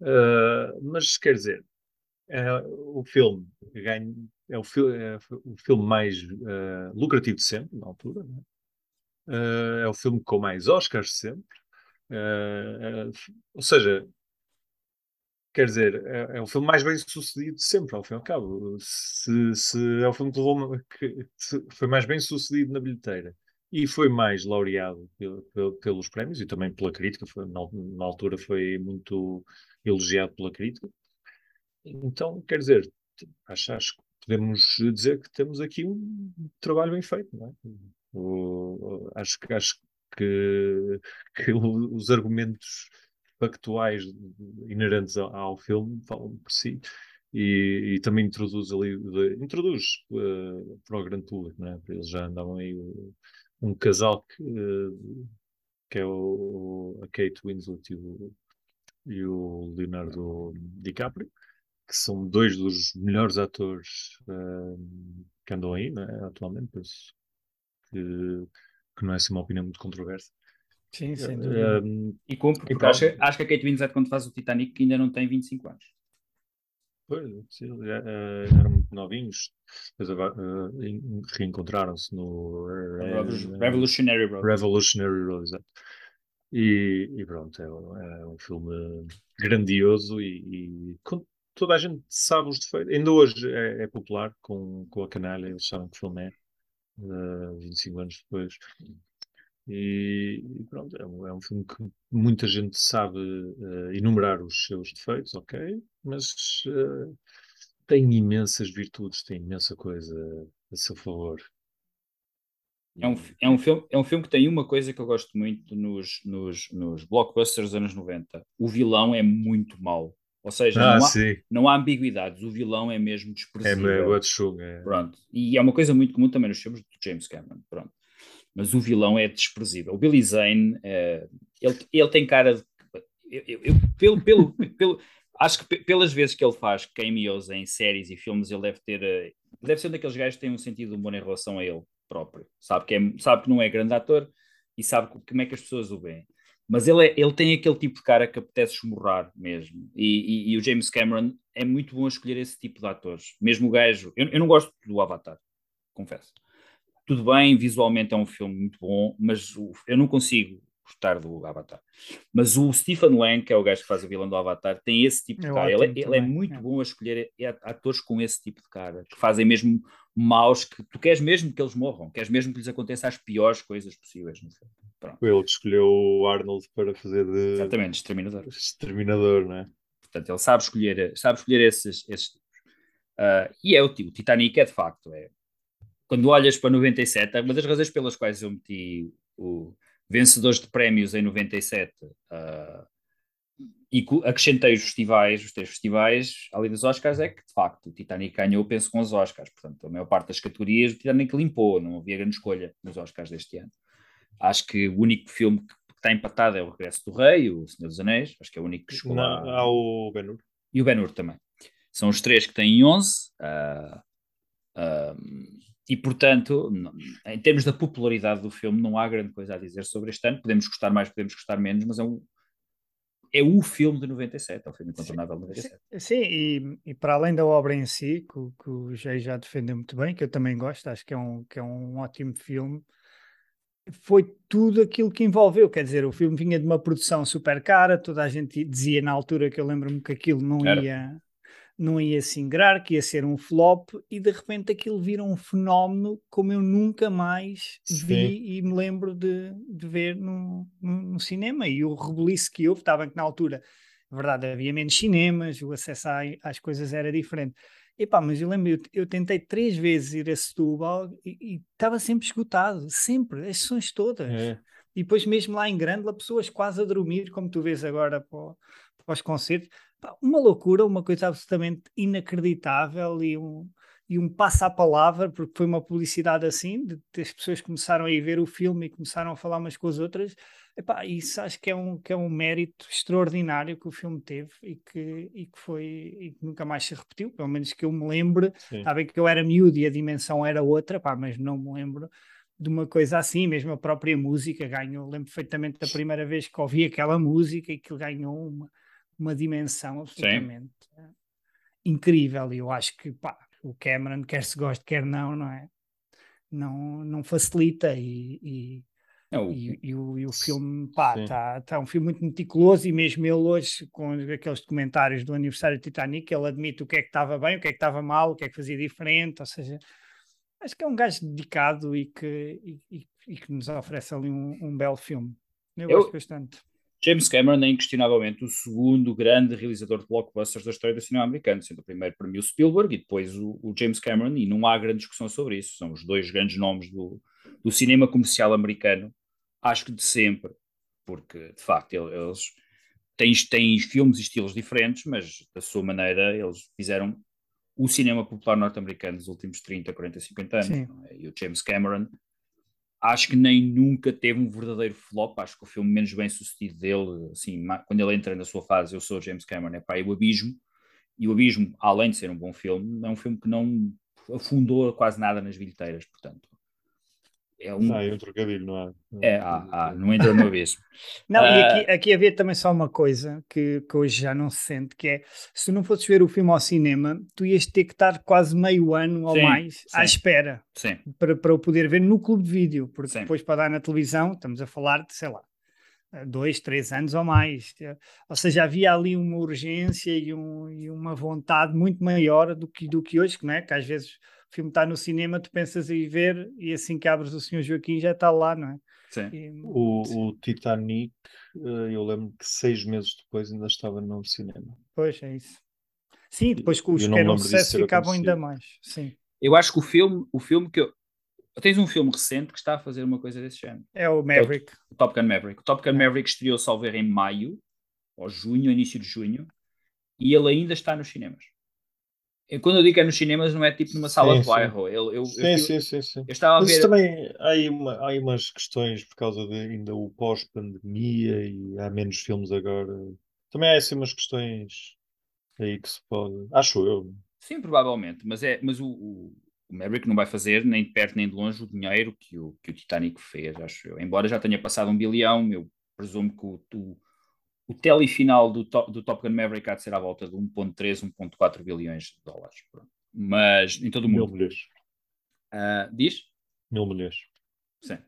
Uh, mas quer dizer, é, o filme ganha, é, o, fi é o filme mais uh, lucrativo de sempre, na altura. Uh, é o filme com mais Oscars de sempre. ou seja, quer dizer, é, é, o filme mais bem sucedido de sempre, ao fim e ao cabo. Se, se é o filme que, levou, que foi mais bem sucedido na bilheteira e foi mais laureado pelos prémios e também pela crítica, foi, na, na, altura foi muito elogiado pela crítica. Então, quer dizer, acho, que podemos dizer que temos aqui um trabalho bem feito, não é? O, acho, acho que, que os argumentos factuais inerentes ao, ao filme falam por si e, e, também introduz ali introduz uh, para o grande público, não é? Eles já andavam aí um casal que, uh, que é o, a Kate Winslet e o, e o Leonardo DiCaprio, que são dois dos melhores atores uh, que andam aí, é? atualmente, penso que, que não é assim uma opinião muito controversa. Sim, sem dúvida. Um, e cumpre, porque acho, acho, que a Kate Winslet, quando faz o Titanic, ainda não tem 25 anos. Pois, sim, já, uh, eram muito novinhos, depois uh, reencontraram-se no uh, Revolutionary Road. Revolutionary Road, exato. E, e pronto, é, é, um filme grandioso e, e toda a gente sabe os defeitos. Ainda hoje é, é, popular com, com a canalha, eles sabem que filme é, uh, 25 anos depois. E, e pronto, é um, é um, filme que muita gente sabe uh, enumerar os seus defeitos, ok, mas uh, tem imensas virtudes, tem imensa coisa a seu favor. É um, é, um filme, é um filme que tem uma coisa que eu gosto muito nos, nos, nos blockbusters dos anos 90. O vilão é muito mau. Ou seja, ah, não, há, não, há, ambiguidades, o vilão é mesmo é desprezível. É, é, Pronto. E é uma coisa muito comum também nos filmes do James Cameron. Pronto mas o vilão é desprezível. O Billy Zane, uh, ele, ele tem cara de. Eu, eu, eu, pelo, pelo, pelo, acho que pelas vezes que ele faz cameos em séries e filmes, ele deve ter. Uh, deve ser um daqueles gajos que tem um sentido humor em relação a ele próprio. Sabe que, é, sabe que não é grande ator e sabe como é que as pessoas o veem. Mas ele, é, ele tem aquele tipo de cara que apetece esmurrar mesmo. E, e, e, o James Cameron é muito bom a escolher esse tipo de atores. Mesmo o gajo. Eu, eu não gosto do Avatar, confesso tudo bem, visualmente é um filme muito bom, mas eu não consigo gostar do Avatar. Mas o Stephen Lang, que é o gajo que faz a vilã do Avatar, tem esse tipo de é cara. Ele, é, ele, é muito é. bom a escolher atores com esse tipo de cara, que fazem mesmo maus, que tu queres mesmo que eles morram, queres mesmo que lhes aconteça as piores coisas possíveis. Ele escolheu o Arnold para fazer de... Exatamente, Exterminador. Exterminador, não é? Portanto, ele sabe escolher, sabe escolher esses, esses tipos. Uh, e é o, o Titanic é de facto, é, quando olhas para 97, uma das razões pelas quais eu meti o vencedores de prémios em 97 uh, ah, e acrescentei os festivais, os três festivais, além dos Oscars, é que de facto o Titanic ganhou, penso, com os Oscars. Portanto, a maior parte das categorias o Titanic limpou, não havia grande escolha nos Oscars deste ano. Acho que o único filme que está empatado é O Regresso do Rei, O Senhor dos Anéis, acho que é o único que chegou Não, Há o Ben-Hur. E o Ben-Hur também. São os três que têm 11. Uh, uh, e, portanto, em termos da popularidade do filme, não há grande coisa a dizer sobre este ano. Podemos gostar mais, podemos gostar menos, mas é um, é o filme de 97, é o filme incontornável de 97. Sim, sim e, e, para além da obra em si, que, que o Jay já defendeu muito bem, que eu também gosto, acho que é um, que é um ótimo filme, foi tudo aquilo que envolveu. Quer dizer, o filme vinha de uma produção super cara, toda a gente dizia na altura que eu lembro-me que aquilo não Era. ia não ia se ingrar, que ia ser um flop, e de repente aquilo vira um fenómeno como eu nunca mais Sim. vi e me lembro de, de ver no, no, no, cinema. E o rebuliço que houve, estava que na altura, na verdade, havia menos cinemas, o acesso às coisas era diferente. Epá, mas eu lembro, eu, eu tentei três vezes ir a Setúbal e estava sempre esgotado, sempre, as sessões todas. É. E depois mesmo lá em Grândola, pessoas quase a dormir, como tu vês agora para, para os concertos uma loucura, uma coisa absolutamente inacreditável e um, e um passa a palavra, porque foi uma publicidade assim, de, de as pessoas começaram a ir ver o filme e começaram a falar umas com as outras. Epá, isso acho que é, um, que é um mérito extraordinário que o filme teve e que, e que foi e que nunca mais se repetiu, pelo menos que eu me lembre. Está bem que eu era miúdo e a dimensão era outra, pá, mas não me lembro de uma coisa assim, mesmo a própria música ganhou. Lembro perfeitamente da primeira vez que ouvi aquela música e que ganhou uma, uma dimensão absolutamente eh, incrível. E eu acho que pá, o Cameron, quer se goste, quer não, não é? Não, não facilita e, e, Não, o- e, e o, o filme, pá, Sim. está tá um filme muito meticuloso e mesmo ele hoje, com aqueles documentários do aniversário do Titanic, ele admite o que é que estava bem, o que é que estava mal, o que é que fazia diferente, ou seja, acho que é um gajo dedicado e que, e, e- e que nos oferece ali um, um belo filme. Eu, Eu- gosto bastante. James Cameron é inquestionavelmente o segundo grande realizador de blockbusters da história do cinema americano, sendo o primeiro para mim o Spielberg e depois o, o James Cameron, e não há grande discussão sobre isso. São os dois grandes nomes do, do cinema comercial americano, acho que de sempre, porque de facto ele- eles têm, têm filmes e estilos diferentes, mas da sua maneira eles fizeram o cinema popular norte-americano dos últimos 30, 40, 50 anos. É? E o James Cameron acho que nem nunca teve um verdadeiro flop. Acho que o filme menos bem sucedido dele, assim, quando ele entra na sua fase, eu sou James Cameron, é para o Abismo. E o Abismo, além de ser um bom filme, é um filme que não afundou quase nada nas bilheteiras, portanto. É um. Ah, é um trocadilho, não há? É, ah, ah, não entra no abismo. Não, e Ah. aqui, aqui havia também só uma coisa que, que hoje já não se sente, que é, se não fosses ver o filme ao cinema, tu ias ter que estar quase meio ano ou Sim, mais à sim. espera Sim, para, para o poder ver no clube de vídeo, porque Sim. depois para dar na televisão, estamos a falar de, sei lá, dois, três anos ou mais. Ou seja, havia ali uma urgência e, um- e uma vontade muito maior do que, do que hoje, que, não é? que às vezes o filme está no cinema, tu pensas em ver e assim que abres o Senhor Joaquim já está lá, não é? sim. E- O, o Titanic, eh, eu lembro que seis meses depois ainda estava no cinema. Pois é isso. Sim, depois que os que eram sucesso ficavam ainda mais. Sim. Eu acho que o filme, o filme que eu. Tens um filme recente que está a fazer uma coisa desse género. É o Maverick. O Top Gun Maverick. O Top Gun Maverick estreou salvo em maio, ou junho, início de junho, e ele ainda está nos cinemas. Quando eu digo que é nos cinemas, não é tipo numa sala Sim, de bairro. Eu, eu, Sim, eu, sim, sim, sim. eu estava a Mas ver. também há aí, uma, há aí umas questões por causa de ainda o pós-pandemia e há menos filmes agora. Também há assim umas questões aí que se pode. Acho eu. Sim, provavelmente, mas, é, mas o, o, o Maverick não vai fazer nem de perto nem de longe o dinheiro que o, que o Titanic fez, acho eu. Embora já tenha passado um bilhão, eu presumo que o, o, o telefinal do, top, do Top Gun Maverick há de ser à volta de 1.3, 1.4 bilhões de dólares. Pronto. Mas em todo o Mil mundo. milhões. Ah, diz? Mil milhões. Sim.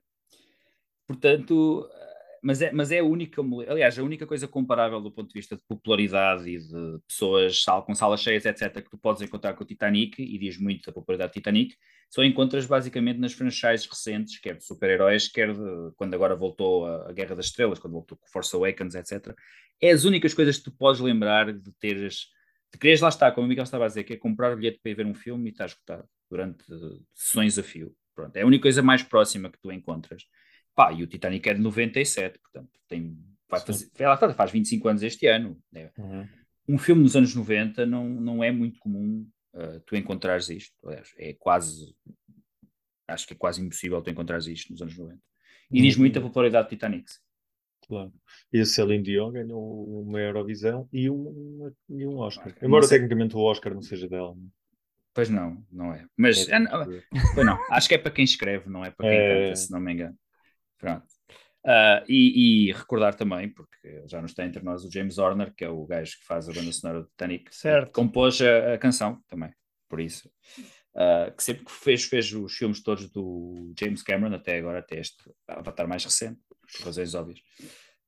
Portanto, mas é, mas é a única, aliás, a única coisa comparável do ponto de vista de popularidade e de pessoas com salas cheias, etc., que tu podes encontrar com o Titanic, e diz muito da popularidade do Titanic, só encontras basicamente nas franchises recentes, quer de super-heróis, quer de quando agora voltou a, a Guerra das Estrelas, quando voltou com Force Awakens, etc. É as únicas coisas que tu podes lembrar de teres, de quereres lá estar, como o Miguel estava a dizer, que é comprar o bilhete para ir ver um filme e está esgotado durante sessões a fio. Pronto, é a única coisa mais próxima que tu encontras. Pá, e o Titanic é de 97, portanto, tem, vai fazer, vai lá está, faz 25 anos este ano. né? Uhum. Um filme nos anos 90 não, não é muito comum uh, tu encontrares isto. Aliás, é quase, acho que é quase impossível tu encontrares isto nos anos 90. E diz Uhum. muito a popularidade do Titanic. Claro. E a Celine Dion ganhou uma Eurovisão e um, e um Oscar. Não Embora tecnicamente o Oscar não seja dela. né? Pois não, não é. Mas, É, é, não, acho que é para quem escreve, não é para quem É. canta, se não me engano. Pronto. Ah, e, e recordar também, porque já não está entre nós o James Horner, que é o gajo que faz a banda sonora do Titanic, Certo. que compôs a, a canção também, por isso. Ah, que sempre que fez, fez os filmes todos do James Cameron, até agora, até este Avatar mais recente, por razões óbvias.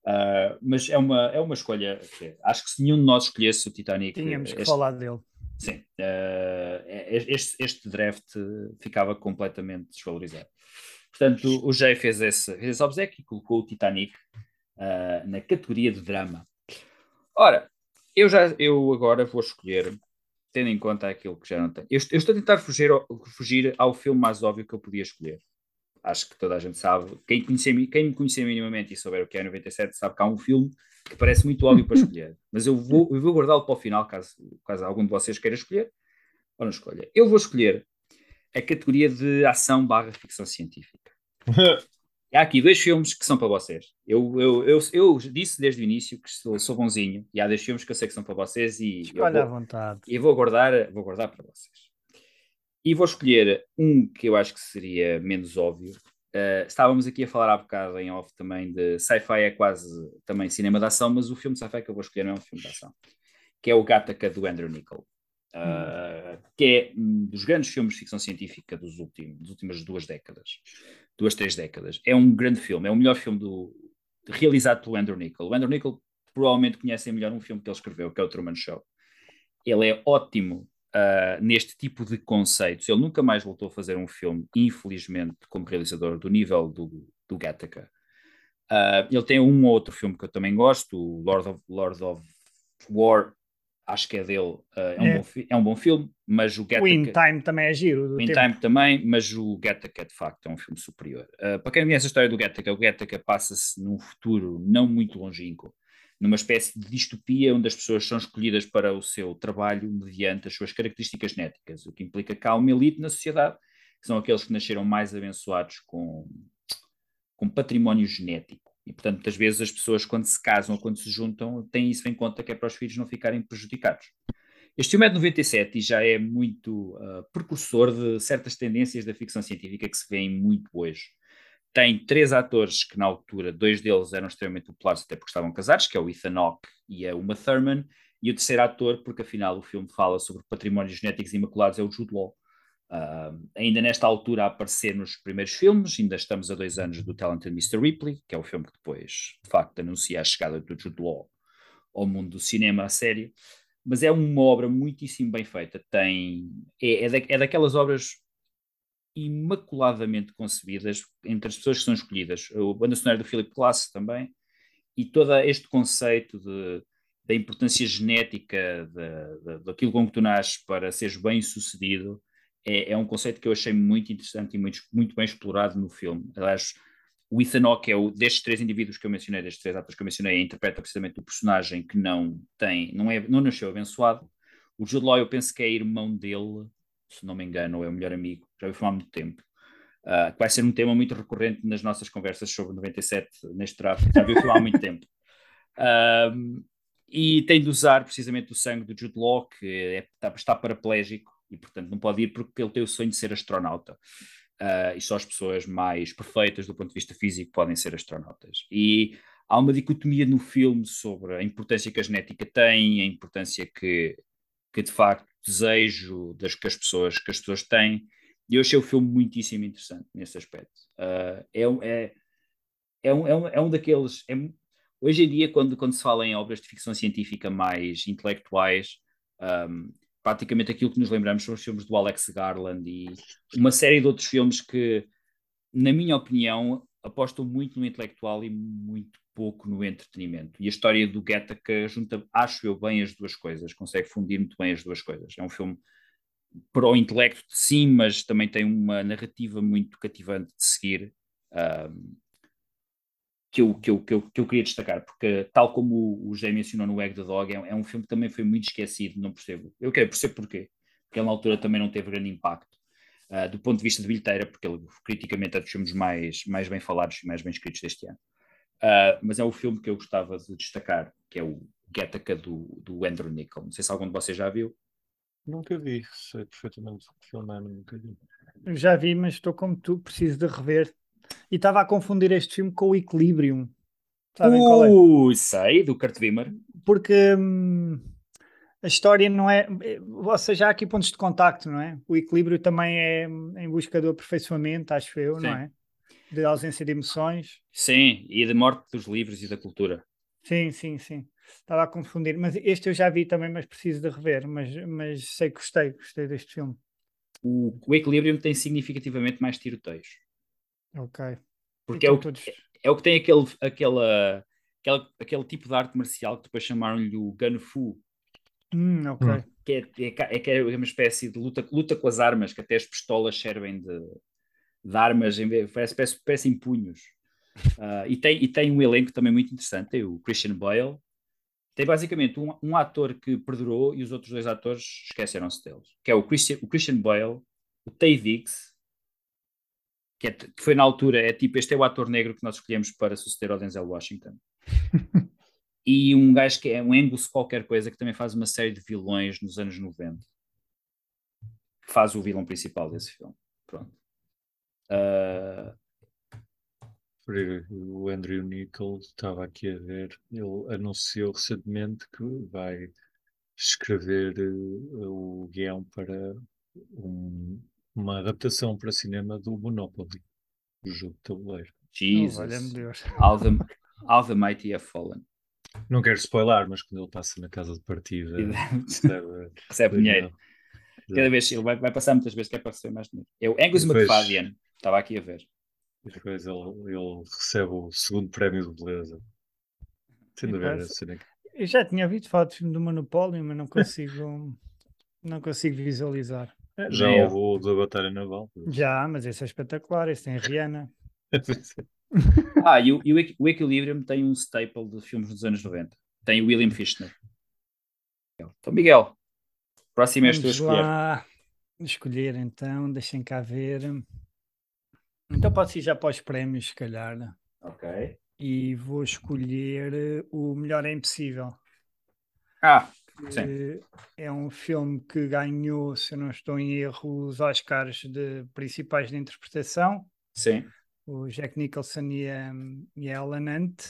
Ah, mas é uma, é uma escolha. que acho que se nenhum de nós escolhesse o Titanic. Tínhamos que este- falar dele. Sim, eh, este, este draft ficava completamente desvalorizado. Portanto, o Jay fez esse, fez esse obsequio e colocou o Titanic eh, na categoria de drama. Ora, eu, já, eu agora vou escolher, tendo em conta aquilo que já não tenho. Eu, eu estou a tentar fugir ao, fugir ao filme mais óbvio que eu podia escolher. Acho que toda a gente sabe. Quem, conhecer, quem me conhecer minimamente e souber o que é 97 sabe que há um filme que parece muito óbvio para escolher. Mas eu vou, eu vou guardá-lo para o final, caso, caso algum de vocês queira escolher. Ora, escolha. Eu vou escolher a categoria de ação barra ficção científica. Há aqui dois filmes que são para vocês. Eu, eu, eu, eu disse desde o início que sou, sou bonzinho e há dois filmes que eu sei que são para vocês e eu Escolha à vou, vontade. e vou guardar, vou guardar para vocês. E vou escolher um que eu acho que seria menos óbvio. Uh, estávamos aqui a falar há bocado em off também de sci-fi é quase também cinema de ação, mas o filme de sci-fi que eu vou escolher não é um filme de ação, que é o Gattaca do Andrew Niccol. Uh, que é um dos grandes filmes de ficção científica dos últimos, das últimas duas décadas, duas, três décadas. É um grande filme, é o melhor filme do, realizado pelo Andrew Niccol. O Andrew Niccol provavelmente conhecem melhor um filme que ele escreveu, que é o Truman Show. Ele é ótimo uh, neste tipo de conceitos. Ele nunca mais voltou a fazer um filme, infelizmente, como realizador do nível do, do Gattaca. Uh, ele tem um ou outro filme que eu também gosto, o Lord of, Lord of War, acho que é dele, uh, é, um É. Bom, é um bom filme, mas o O In. Time também é giro. In tempo. Time também, mas o Gattaca de facto é um filme superior. Uh, para quem conhece a história do Gattaca, o Gattaca passa-se num futuro não muito longínquo, numa espécie de distopia onde as pessoas são escolhidas para o seu trabalho mediante as suas características genéticas, o que implica que há uma elite na sociedade, que são aqueles que nasceram mais abençoados com, com património genético. E, portanto, muitas vezes as pessoas, quando se casam ou quando se juntam, têm isso em conta que é para os filhos não ficarem prejudicados. Este filme é de 97 e já é muito uh, precursor de certas tendências da ficção científica que se vêem muito hoje. Tem três atores que, na altura, dois deles eram extremamente populares, até porque estavam casados, que é o Ethan Hawke e a Uma Thurman, e o terceiro ator, porque afinal o filme fala sobre patrimónios genéticos imaculados, é o Jude Law. Uh, ainda nesta altura a aparecer nos primeiros filmes, ainda estamos a dois anos do Talented Mr. Ripley, que é o filme que depois, de facto, anuncia a chegada do Jude Law ao mundo do cinema a sério mas é uma obra muitíssimo bem feita. Tem, é, é, da, é daquelas obras imaculadamente concebidas entre as pessoas que são escolhidas. A banda sonora do Philip Glass também, e todo este conceito de, da importância genética daquilo com que tu nasces para seres bem sucedido é, é, um conceito que eu achei muito interessante e muito, muito bem explorado no filme. Aliás, o Ethan Hawke é o destes três indivíduos que eu mencionei, destes três atores que eu mencionei, interpreta precisamente o personagem que não tem, não, é, não nasceu abençoado. O Jude Law eu penso que é irmão dele, se não me engano, ou é o melhor amigo, já ouvi falar há muito tempo. Uh, que vai ser um tema muito recorrente nas nossas conversas sobre 97 neste draft, já ouvi falar há muito tempo. E tem de usar precisamente o sangue do Jude Law, que é, está, está paraplégico e, portanto, não pode ir porque ele tem o sonho de ser astronauta. Uh, e só as pessoas mais perfeitas do ponto de vista físico podem ser astronautas. E há uma dicotomia no filme sobre a importância que a genética tem, a importância que, que de facto desejo das que as pessoas que as pessoas têm. E eu achei o filme muitíssimo interessante nesse aspecto. Uh, é, é, é, um, é, um, é um daqueles. É, hoje em dia, quando, quando se fala em obras de ficção científica mais intelectuais, um, praticamente aquilo que nos lembramos são os filmes do Alex Garland e uma série de outros filmes que, na minha opinião, apostam muito no intelectual e muito pouco no entretenimento. E a história do Gattaca junta, acho eu, bem as duas coisas, consegue fundir muito bem as duas coisas. É um filme para o intelecto, sim, mas também tem uma narrativa muito cativante de seguir. Um, que eu, que, eu, que, eu, que eu queria destacar, porque tal como o José mencionou no Egg the Dog, é, é, um filme que também foi muito esquecido, não percebo. Eu quero perceber porquê. Porque ele na altura também não teve grande impacto. Uh, do ponto de vista de bilheteira, porque ele criticamente é dos filmes mais, mais bem falados e mais bem escritos deste ano. Uh, mas é o filme que eu gostava de destacar, que é o Gattaca do, do Andrew Niccol. Não sei se algum de vocês já viu. Nunca vi, sei perfeitamente o que filme é, nunca vi. Já vi, mas estou como tu, preciso de rever. E estava a confundir este filme com o Equilibrium. Sabem qual é? Uh, sei, do Kurt Wimmer. Porque hum, a história não é. Ou seja, há aqui pontos de contacto, não é? O equilíbrio também é em busca do aperfeiçoamento, acho eu, Sim. não é? De ausência de emoções. Sim, e da morte dos livros e da cultura. Sim, sim, sim. Estava a confundir. Mas este eu já vi também, mas preciso de rever. Mas, mas sei que gostei, gostei deste filme. O, o Equilibrium tem significativamente mais tiroteios. Ok. Porque é o, todos... é o que tem aquele, aquela, aquele, aquele tipo de arte marcial que depois chamaram-lhe o Gun Fu. Hum, ok. Hum. Que, é, é, que é uma espécie de luta, luta com as armas, que até as pistolas servem de, de armas, em vez, parece, parece, parecem punhos. Uh, e, tem, e tem um elenco também muito interessante. Tem o Christian Bale, tem basicamente um, um ator que perdurou e os outros dois atores esqueceram-se deles, que é o Christian, o Christian Bale, o Tay Diggs, que, é- que foi na altura, é tipo, este é o ator negro que nós escolhemos para suceder ao Denzel Washington. e um gajo que é um Angus qualquer coisa, que também faz uma série de vilões nos anos 90. Que faz o vilão principal desse filme. Pronto. Ah, O Andrew Nichols estava aqui a ver, ele anunciou recentemente que vai escrever eh, o guião para um- uma adaptação para cinema do Monopoly, o jogo de tabuleiro. Jesus. Oh, Deus. All the, all the mighty have fallen. Não quero spoiler, mas quando ele passa na casa de partida, recebe, Recebe dinheiro. Cada vez, ele vai, vai passar muitas vezes que é para receber mais dinheiro. É o Angus Depois- McFadden. Estava aqui a ver. Depois ele, ele recebe o segundo prémio de beleza. Dúvida, Parece- cena que- Eu já tinha ouvido falar do filme do Monopólio, mas não consigo, não consigo visualizar. Já Nem eu. houve o da Batalha Naval. Já, mas esse é espetacular, esse tem Rihanna. Ah, e o, e o Equi- o Equilibrium tem um staple de filmes dos anos 90. Tem o William Fichtner. Então, Miguel, próximo és tu a escolher. lá escolher então, deixem cá ver. Então pode ir já para os prémios, se calhar. Ok. E vou escolher o Melhor é Impossível. Ah, Sim. É um filme que ganhou, se eu não estou em erro, os Oscars de principais de interpretação. sim. o Jack Nicholson e a, e a Ellen Hunt.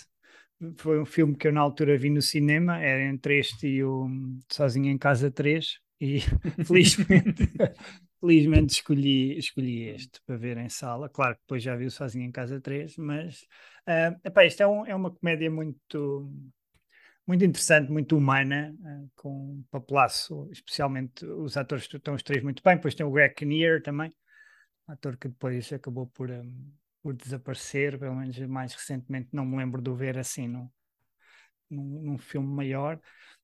Foi um filme que eu na altura vi no cinema, era entre este e o Sozinho em Casa 3, e felizmente, felizmente escolhi, escolhi este para ver em sala. Claro que depois já vi o Sozinho em Casa 3, mas ah, epá, isto é, um- é uma comédia muito, muito interessante, muito humana, ah, com um papelaço, especialmente os atores estão os três muito bem, depois tem o Greg Kinnear também, ator que depois acabou por, hum, por desaparecer, pelo menos mais recentemente não me lembro de o ver assim num, num, num filme maior.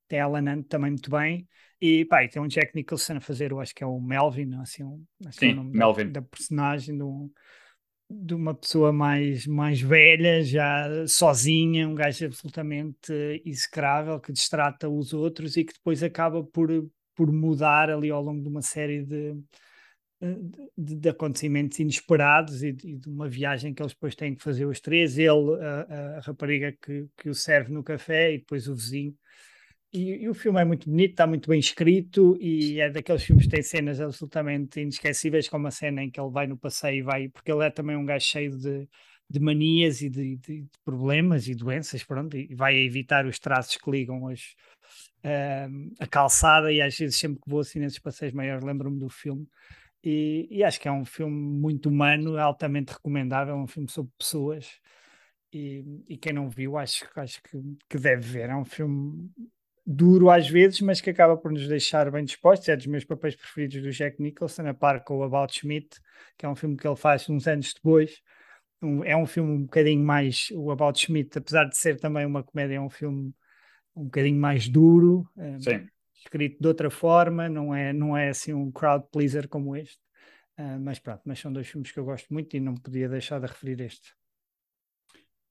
Tem a Alan Hunt também muito bem. E pá, e tem um Jack Nicholson a fazer, eu acho que é o Melvin, assim, um, que é o Sim, nome da- Melvin. Da, personagem, de, um- de uma pessoa mais, mais velha, já sozinha, um gajo absolutamente execrável, que distrata os outros e que depois acaba por, por mudar ali ao longo de uma série de, de, de acontecimentos inesperados e de, de uma viagem que eles depois têm que fazer os três, ele, a, a rapariga que, que o serve no café e depois o vizinho. E, e o filme é muito bonito, está muito bem escrito e é daqueles filmes que tem cenas absolutamente inesquecíveis, como a cena em que ele vai no passeio e vai, porque ele é também um gajo cheio de, de manias e de, de- de problemas e doenças, pronto, e vai evitar os traços que ligam as, ahm, a calçada e às vezes sempre que vou assim nesses passeios maiores lembro-me do filme. E, e acho que é um filme muito humano, altamente recomendável, um filme sobre pessoas. E, e quem não viu acho, acho que, que deve ver, é um filme duro às vezes, mas que acaba por nos deixar bem dispostos, é dos meus papéis preferidos do Jack Nicholson, a par com o About Schmidt, que é um filme que ele faz uns anos depois, Um- é um filme um bocadinho mais, o About Schmidt, apesar de ser também uma comédia, é um filme um bocadinho mais duro, eh, Sim. escrito de outra forma, não é, não é assim um crowd pleaser como este. Ah, mas pronto, mas são dois filmes que eu gosto muito e não podia deixar de referir este.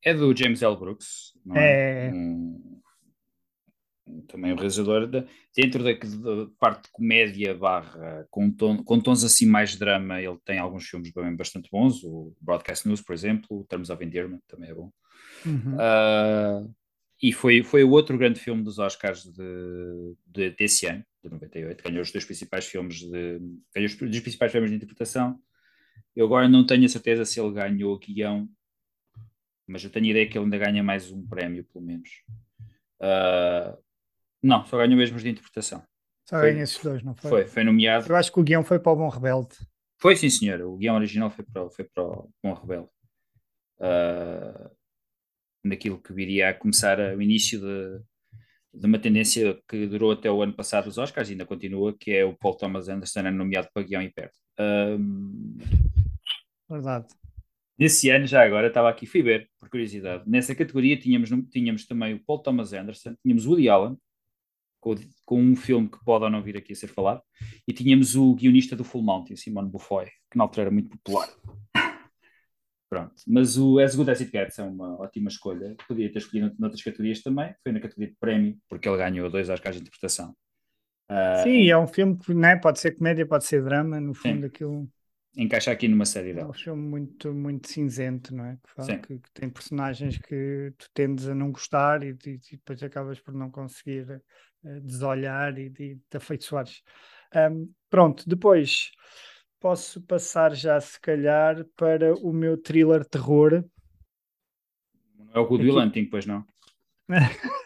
É do James L. Brooks, não é? É. Um- um- também o realizador da- dentro da, da parte de comédia barra com, tom- com tons assim mais de drama, ele tem alguns filmes bem bastante bons, o Broadcast News, por exemplo, o Terms of Endearment também é bom. Uhum. Ah, e foi, foi o outro grande filme dos Oscars de, de- desse ano, de 98. Ganhou os dois principais filmes de. Ganhou os dois principais filmes de interpretação. Eu agora não tenho a certeza se ele ganhou o guião, mas eu tenho a ideia que ele ainda ganha mais um prémio, pelo menos. Ah, não, só ganhou mesmo os de interpretação. Só ganhei esses dois, não foi? Foi, foi nomeado. Eu acho que o guião foi para o Bom Rebelde. Foi sim, senhor. O guião original foi para, o- foi para o Bom Rebelde. Ah, naquilo que viria a começar a- o início de, de uma tendência que durou até o ano passado os Oscars e ainda continua, que é o Paul Thomas Anderson nomeado para guião e perde. Ahm, Verdade. Nesse ano, já agora, estava aqui, fui ver, por curiosidade. Nessa categoria tínhamos, tínhamos também o Paul Thomas Anderson, tínhamos o Woody Allen, com, com um filme que pode ou não vir aqui a ser falado, e tínhamos o guionista do Full Mountain, Simone Beaufoy, que na altura era muito popular. Pronto. Mas o As Good As It Gets é uma ótima escolha. Podia ter escolhido noutras categorias também. Foi na categoria de prémio, porque ele ganhou dois Oscars de interpretação. Uh, Sim, é um filme que né, pode ser comédia, pode ser drama. No fundo, Sim. aquilo encaixa aqui numa série é um filme muito, muito cinzento, não é? Que, que- que tem personagens que tu tendes a não gostar e, e- e depois acabas por não conseguir eh, desolhar e de, te afeiçoares. Ahm, pronto, depois posso passar já, se calhar, para o meu thriller terror. Não é o Good Will Hunting, pois não?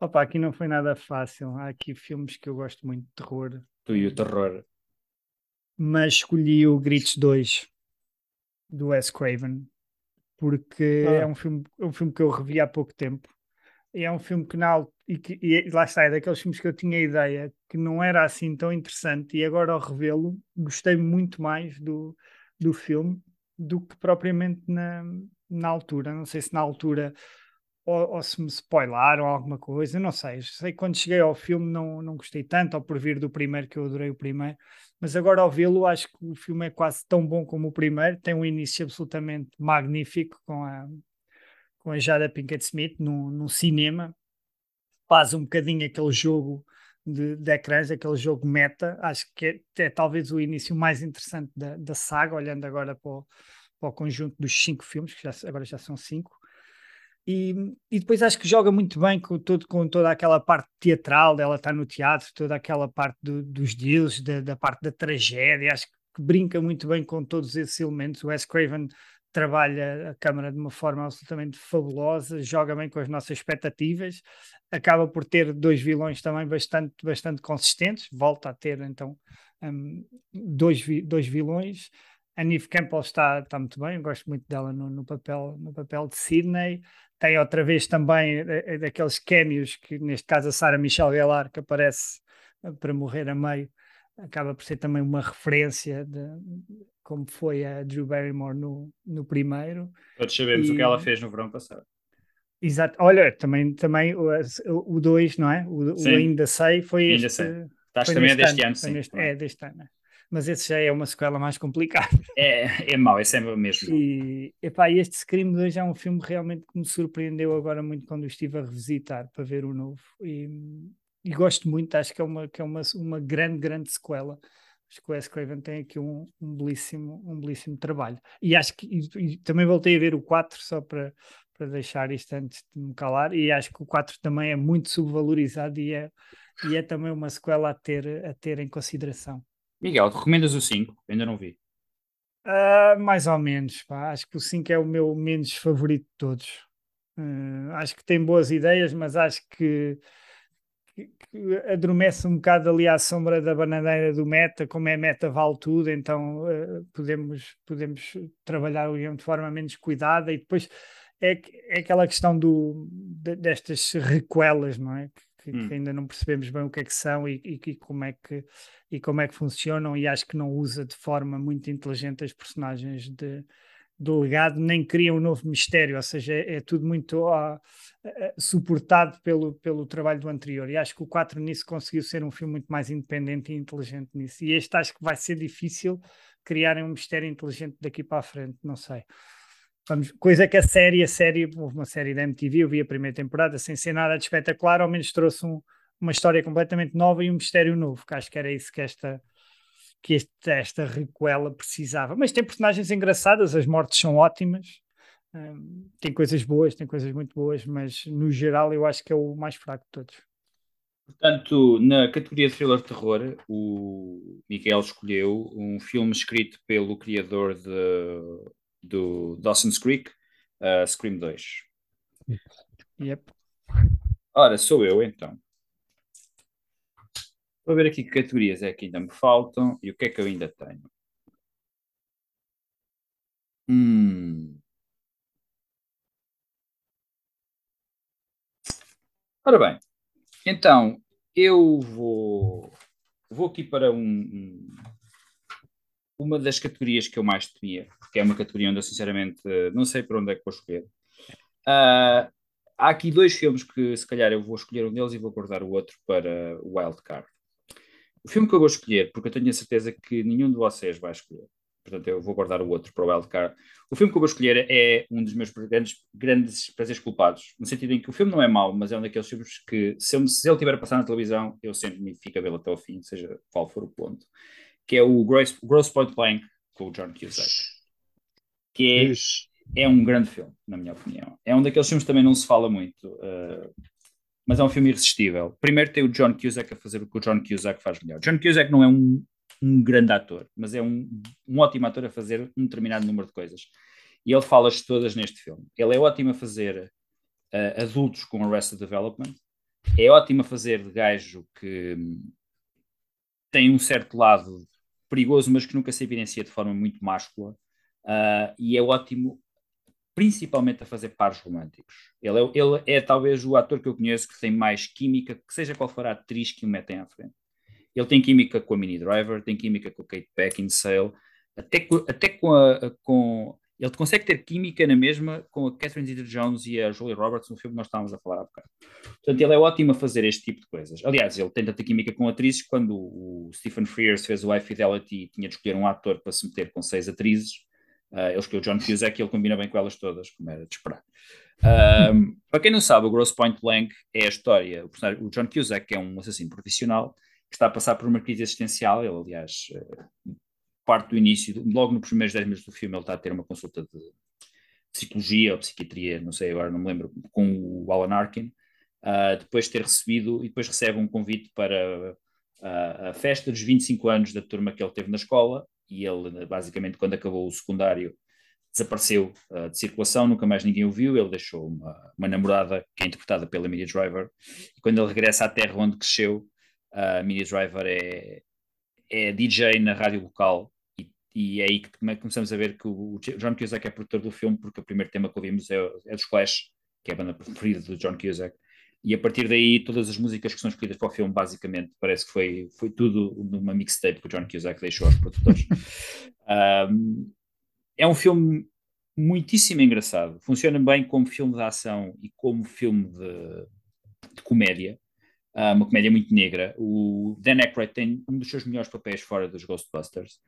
Opa, aqui não foi nada fácil. Há aqui filmes que eu gosto muito de terror, Tu e o terror. Mas escolhi o Gritos 2 do Wes Craven porque Ah. é um filme, é um filme que eu revi há pouco tempo. E é um filme que, na, e que e lá está, é daqueles filmes que eu tinha ideia que não era assim tão interessante, e agora ao revê-lo, gostei muito mais do, do filme do que propriamente na, na altura. Não sei se na altura ou, ou se me spoilaram alguma coisa, não sei. Sei que quando cheguei ao filme não, não gostei tanto, ou por vir do primeiro, que eu adorei o primeiro, mas agora ao vê-lo acho que o filme é quase tão bom como o primeiro, tem um início absolutamente magnífico com a, com a Jada Pinkett Smith num, cinema, faz um bocadinho aquele jogo de, de ecrãs, aquele jogo meta, acho que é, é talvez o início mais interessante da, da saga, olhando agora para o, para o conjunto dos cinco filmes, que já, agora já são cinco, e, e depois acho que joga muito bem com, todo, com toda aquela parte teatral dela estar no teatro, toda aquela parte do- dos deals, da, da parte da tragédia, acho que brinca muito bem com todos esses elementos. O Wes Craven trabalha a câmara de uma forma absolutamente fabulosa, joga bem com as nossas expectativas, acaba por ter dois vilões também bastante, bastante consistentes, volta a ter então hum, dois, dois vilões. A Neve Campbell está, está muito bem, eu gosto muito dela no, no papel, no papel de Sidney. Tem outra vez também eh, eh, daqueles cameos que, neste caso, a Sarah Michelle Gellar, que aparece eh, para morrer a meio, acaba por ser também uma referência de como foi a Drew Barrymore no, no primeiro. Todos sabemos o que E- ela fez no verão passado. Exato. Olha, também, também o 2, não é? O, o. Ainda Sei foi Ainda este. Sei. Estás também é deste ano, foi sim. neste- é, deste ano. Mas esse já é uma sequela mais complicada. É, é mau, é sempre o mesmo. E, epá, e este Scream 2 é um filme realmente que me surpreendeu agora muito quando estive a revisitar para ver o novo. E, e gosto muito, acho que é uma, que é uma, uma grande, grande sequela. Acho que o Wes Craven tem aqui um, um, belíssimo, um belíssimo trabalho. E acho que e, e também voltei a ver o 4 só para, para deixar isto antes de me calar. E acho que o 4 também é muito subvalorizado e é, e é também uma sequela a ter, a ter em consideração. Miguel, recomendas o 5? Ainda não vi. Ah, mais ou menos, pá. Acho que o 5 é o meu menos favorito de todos. Ah, acho que tem boas ideias, mas acho que, que, que adormece um bocado ali à sombra da bananeira do meta, como é meta vale tudo, então ah, podemos, podemos trabalhar o guião de forma menos cuidada e depois é, é aquela questão do, de- destas recuelas, não é? Que, que Hum. ainda não percebemos bem o que é que são e, e- e como é que e como é que funcionam e acho que não usa de forma muito inteligente as personagens de, do legado, nem cria um novo mistério, ou seja, é, é tudo muito ah, suportado pelo, pelo trabalho do anterior e acho que o 4 nisso conseguiu ser um filme muito mais independente e inteligente nisso e este acho que vai ser difícil criarem um mistério inteligente daqui para a frente, não sei. Vamos, coisa que a série, a série, houve uma série da MTV, eu vi a primeira temporada sem ser nada de espetacular, ao menos trouxe um, uma história completamente nova e um mistério novo, que acho que era isso que esta, que este- esta recuela precisava. Mas tem personagens engraçadas, as mortes são ótimas, hum, tem coisas boas, tem coisas muito boas, mas no geral eu acho que é o mais fraco de todos. Portanto, na categoria thriller terror, o Miguel escolheu um filme escrito pelo criador de, do Dawson's Creek, uh, Scream 2. Yep. Ora, sou eu então. Vou ver aqui que categorias é que ainda me faltam e o que é que eu ainda tenho. Hum. Ora bem, então eu vou, vou aqui para um, um- uma das categorias que eu mais temia, porque é uma categoria onde eu sinceramente eh, não sei para onde é que vou escolher. Ah, há aqui dois filmes que se calhar eu vou escolher um deles e vou guardar o outro para o Wild Card. O filme que eu vou escolher, porque eu tenho a certeza que nenhum de vocês vai escolher, Portanto, eu vou guardar o outro para o Wildcard. O filme que eu vou escolher é um dos meus grandes, grandes prazeres culpados, no sentido em que o filme não é mau, mas é um daqueles filmes que, se, eu, se ele tiver a passar na televisão, eu sempre me fico a vê-lo até ao fim, seja qual for o ponto. Que é o Gross, Gross Point Blank, com o John Cusack. Que é, é um grande filme, na minha opinião. É um daqueles filmes que também não se fala muito, uh, mas é um filme irresistível. Primeiro tem o John Cusack a fazer o que o John Cusack faz melhor. John Cusack não é um, um grande ator, mas é um, um ótimo ator a fazer um determinado número de coisas. E ele fala-as todas neste filme. Ele é ótimo a fazer uh, adultos com Arrested Development, é ótimo a fazer de gajo que tem um certo lado perigoso, mas que nunca se evidencia de forma muito máscula, uh, e é ótimo principalmente a fazer pares românticos. Ele é, ele é talvez o ator que eu conheço que tem mais química, que seja qual for a atriz que o metem à frente. Ele tem química com a Minnie Driver, tem química com a Kate Beckinsale, até, até com a, com... Ele consegue ter química na mesma com a Catherine Zeta-Jones e a Julia Roberts no filme que nós estávamos a falar há bocado. Portanto, ele é ótimo a fazer este tipo de coisas. Aliás, ele tenta ter química com atrizes quando o Stephen Frears fez o High Fidelity e tinha de escolher um ator para se meter com seis atrizes. Uh, ele escolheu John Cusack e ele combina bem com elas todas, como era de esperar. Um, para quem não sabe, o Gross Point Blank é a história. O, o John Cusack é um assassino profissional que está a passar por uma crise existencial. Ele, aliás, uh, parte do início, logo nos primeiros 10 minutos do filme, ele está a ter uma consulta de psicologia ou psiquiatria, não sei agora, não me lembro, com o Alan Arkin. Uh, depois de ter recebido, e depois recebe um convite para a festa dos 25 anos da turma que ele teve na escola e ele, basicamente, quando acabou o secundário, desapareceu uh, de circulação, nunca mais ninguém o viu. Ele deixou uma, uma namorada que é interpretada pela Minnie Driver. E quando ele regressa à terra onde cresceu, a uh, Minnie Driver é, é DJ na rádio local. E, e é aí que começamos a ver que o John Cusack é produtor do filme, porque o primeiro tema que ouvimos é, é dos Clash, que é a banda preferida do John Cusack. E a partir daí, todas as músicas que são escolhidas para o filme, basicamente, parece que foi, foi tudo numa mixtape que o John Cusack deixou aos produtores. um, é um filme muitíssimo engraçado. Funciona bem como filme de ação e como filme de, de comédia. Uh, uma comédia muito negra. O Dan Aykroyd tem um dos seus melhores papéis fora dos Ghostbusters.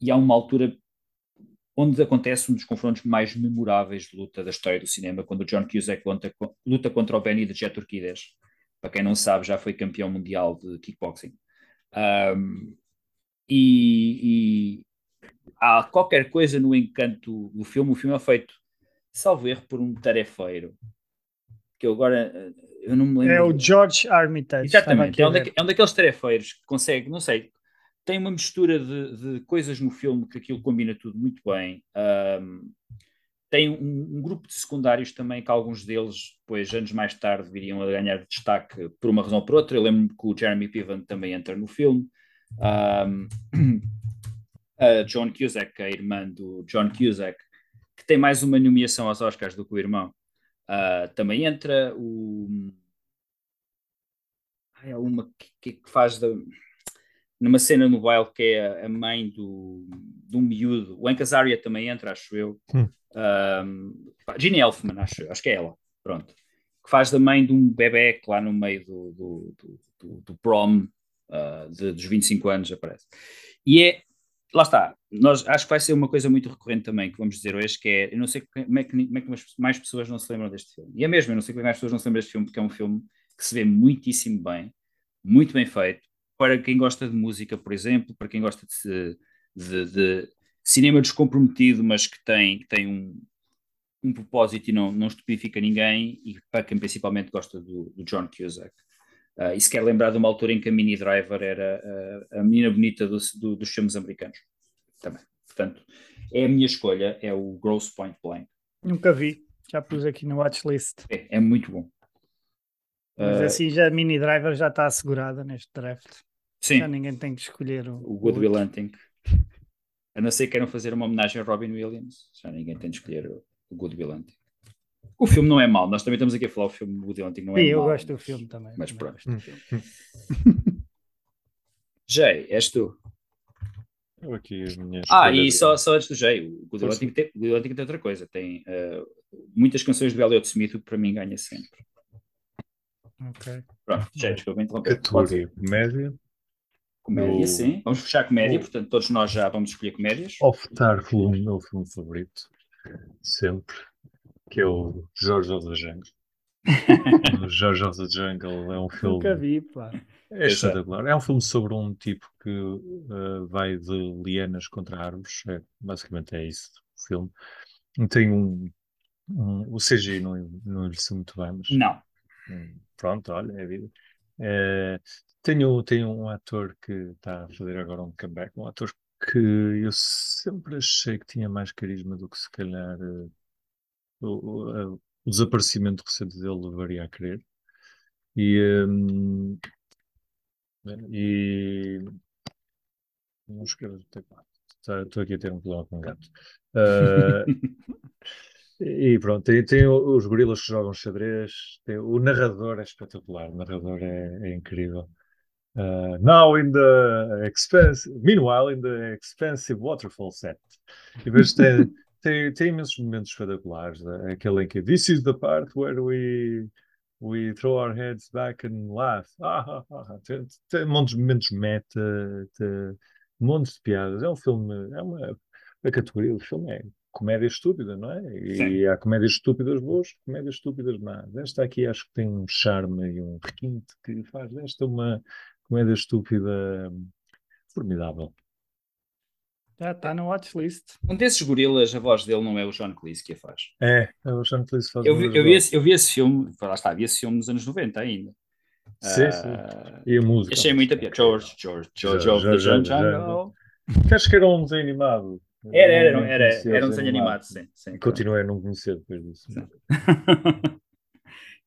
E há uma altura onde acontece um dos confrontos mais memoráveis de luta da história do cinema, quando o John Cusack luta, luta contra o Benny de Jet Urquides. Para quem não sabe, já foi campeão mundial de kickboxing. Um, e, e, há qualquer coisa no encanto do filme. O filme é feito, salvo erro, por um tarefeiro. Que eu agora eu não me lembro. É o George Armitage. Exatamente, é um, da, é um daqueles tarefeiros que consegue, não sei, tem uma mistura de, de, coisas no filme que aquilo combina tudo muito bem. Um, tem um, um, grupo de secundários também, que alguns deles, depois, anos mais tarde, viriam a ganhar destaque por uma razão ou por outra. Eu lembro-me que o Jeremy Piven também entra no filme. Um, a John Cusack, a irmã do John Cusack, que tem mais uma nomeação aos Oscars do que o irmão, uh, também entra. O... Há uma que, que faz da numa cena no baile que é a mãe do, do miúdo. O Hank Azaria também entra, acho eu. Hum. Um, Ginny Elfman, acho, acho que é ela. Pronto. Que faz da mãe de um bebê que lá no meio do, do, do, do prom uh, de, dos 25 anos aparece. E é, lá está, nós, acho que vai ser uma coisa muito recorrente também que vamos dizer hoje, que é, eu não sei como é que, como é que mais pessoas não se lembram deste filme. E é mesmo, eu não sei como é que mais pessoas não se lembram deste filme, porque é um filme que se vê muitíssimo bem, muito bem feito, para quem gosta de música, por exemplo, para quem gosta de, de, de cinema descomprometido, mas que tem, que tem um, um propósito e não, não estupidifica ninguém, e para quem principalmente gosta do, do John Cusack. Uh, e se quer lembrar de uma altura em que a Mini Driver era uh, a menina bonita do, do, dos filmes americanos. Também. Portanto, é a minha escolha, é o Gross Point Blank. Nunca vi, já pus aqui no watchlist. É, é muito bom. Mas uh, assim já a Mini Driver já está assegurada neste draft. Sim. Já ninguém tem que escolher o, o Good Will Hunting. A não ser que queiram fazer uma homenagem a Robin Williams, já ninguém tem de escolher o, o Good Will Hunting. O filme não é mau, nós também estamos aqui a falar o filme Will Hunting não é Sim, mau. eu gosto do filme também. Mas também pronto. Jay, és tu. Eu aqui as minhas ah, e só, só antes do Jay, o Good Will Hunting tem, tem outra coisa. Tem uh, muitas canções do Elliot Smith, o que para mim ganha sempre. Ok. Pronto, Jay, desculpa interromper. Categoria comédia. Comédia, Eu- sim. Vamos fechar comédia, eu- portanto, todos nós já vamos escolher comédias. optar pelo meu filme favorito, sempre, que é o George of the Jungle. o George of the Jungle é um filme Nunca vi, pá. é espetacular. É um filme sobre um tipo que uh, vai de lianas contra árvores. É, basicamente é isso o filme. Tem um, um- o CGI não, não envelheceu muito bem, mas Não. Hum, Pronto, olha, é a vida. Eh, tenho, tenho um ator que está a fazer agora um comeback, um ator que eu sempre achei que tinha mais carisma do que se calhar eh, o, o- a- o desaparecimento recente dele levaria a crer. E, hum, e não escrevo, estou aqui a ter um problema com o gato. Eh, E pronto, tem, tem os gorilas que jogam xadrez, tem- o narrador é espetacular, o narrador é, é incrível. Uh, now in the expensive, meanwhile in the expensive waterfall set. E depois tem, tem, tem imensos momentos espetaculares, né? aquele em que this is the part where we we throw our heads back and laugh. Ah, ah, ah. Tem, tem montes de momentos meta, tem montes de piadas. É um filme, é uma a categoria do filme é comédia estúpida, não é? E Sim. há comédias estúpidas boas, comédias estúpidas más. Esta aqui acho que tem um charme e um requinte que faz desta uma comédia estúpida formidável. Já está no watchlist. Um desses gorilas, a voz dele não é o John Cleese que a faz. É, o Sean Cleese faz Eu vi, eu, vi esse, eu vi esse filme, lá está, vi esse filme nos anos 90 ainda. Sim, sim. Ah, E a música. achei muita piada. George, George, George of the George, Jungle. Que Acho que era um desenho animado. Era, era, era, o era um desenho animado, sim. sim E continuei a não conhecer depois disso.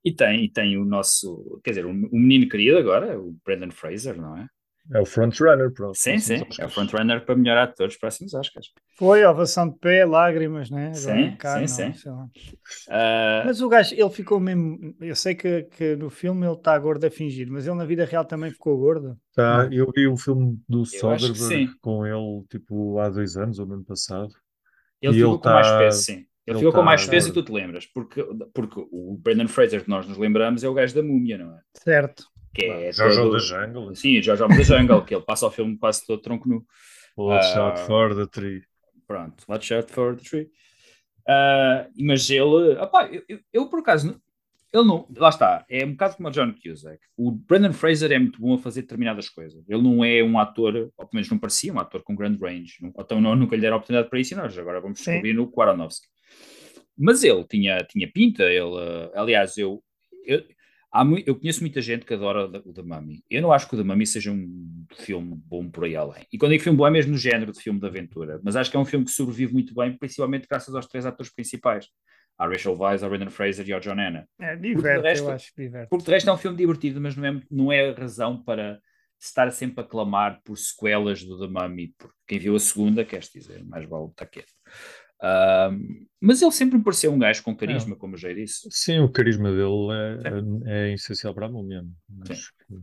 e, tem, e tem o nosso, quer dizer, o, o menino querido agora, o Brendan Fraser, não é? É o frontrunner para os Sim, sim, próximos é o Oscars. frontrunner para melhor ator dos próximos Oscars. Foi ovação de pé, lágrimas, né? Agora Sim, cá, sim, não, sim. sei lá. Ah, Mas o gajo, ele ficou mesmo. Eu sei que, que no filme ele está gordo a fingir, mas ele na vida real também ficou gordo. Tá, eu vi um filme do Soderbergh com ele tipo há dois anos ou no ano passado. ele ficou ele com mais tá- peso, sim. Ele, ele ficou com tá mais peso e tu te lembras, porque, porque o Brendan Fraser que nós nos lembramos é o gajo da múmia, não é? Certo. Que é todo- of the Jungle. Sim, o George of the Jungle, que ele passa o filme quase todo tronco nu. Watch Ah, out for the tree. Pronto, watch out for the tree. Ah, mas ele, opá, eu, eu, eu, por acaso, ele não, lá está, é um bocado como o John Cusack. O Brendan Fraser é muito bom a fazer determinadas coisas. Ele não é um ator, ou pelo menos não parecia um ator com grande range. Não- Então não, nunca lhe deram a oportunidade para isso e nós agora vamos Sim. descobrir no Kwaronowski. Mas ele tinha, tinha pinta, ele, ah, aliás, eu, eu, há mui- eu conheço muita gente que adora o The Mummy. Eu não acho que o The Mummy seja um filme bom por aí além. E quando digo filme bom é mesmo no género de filme de aventura. Mas acho que é um filme que sobrevive muito bem, principalmente graças aos três atores principais. A Rachel Weisz, a Brendan Fraser e ao John Anna. É, diverte, resto- eu acho diverte. Porque de resto é um filme divertido, mas não é, não é a razão para estar sempre a clamar por sequelas do The Mummy. Porque quem viu a segunda, queres dizer, mais vale estar quieto. Mas ele sempre me pareceu um gajo com carisma, como eu já disse. Sim, o carisma dele é, é essencial para a múmia. Acho que-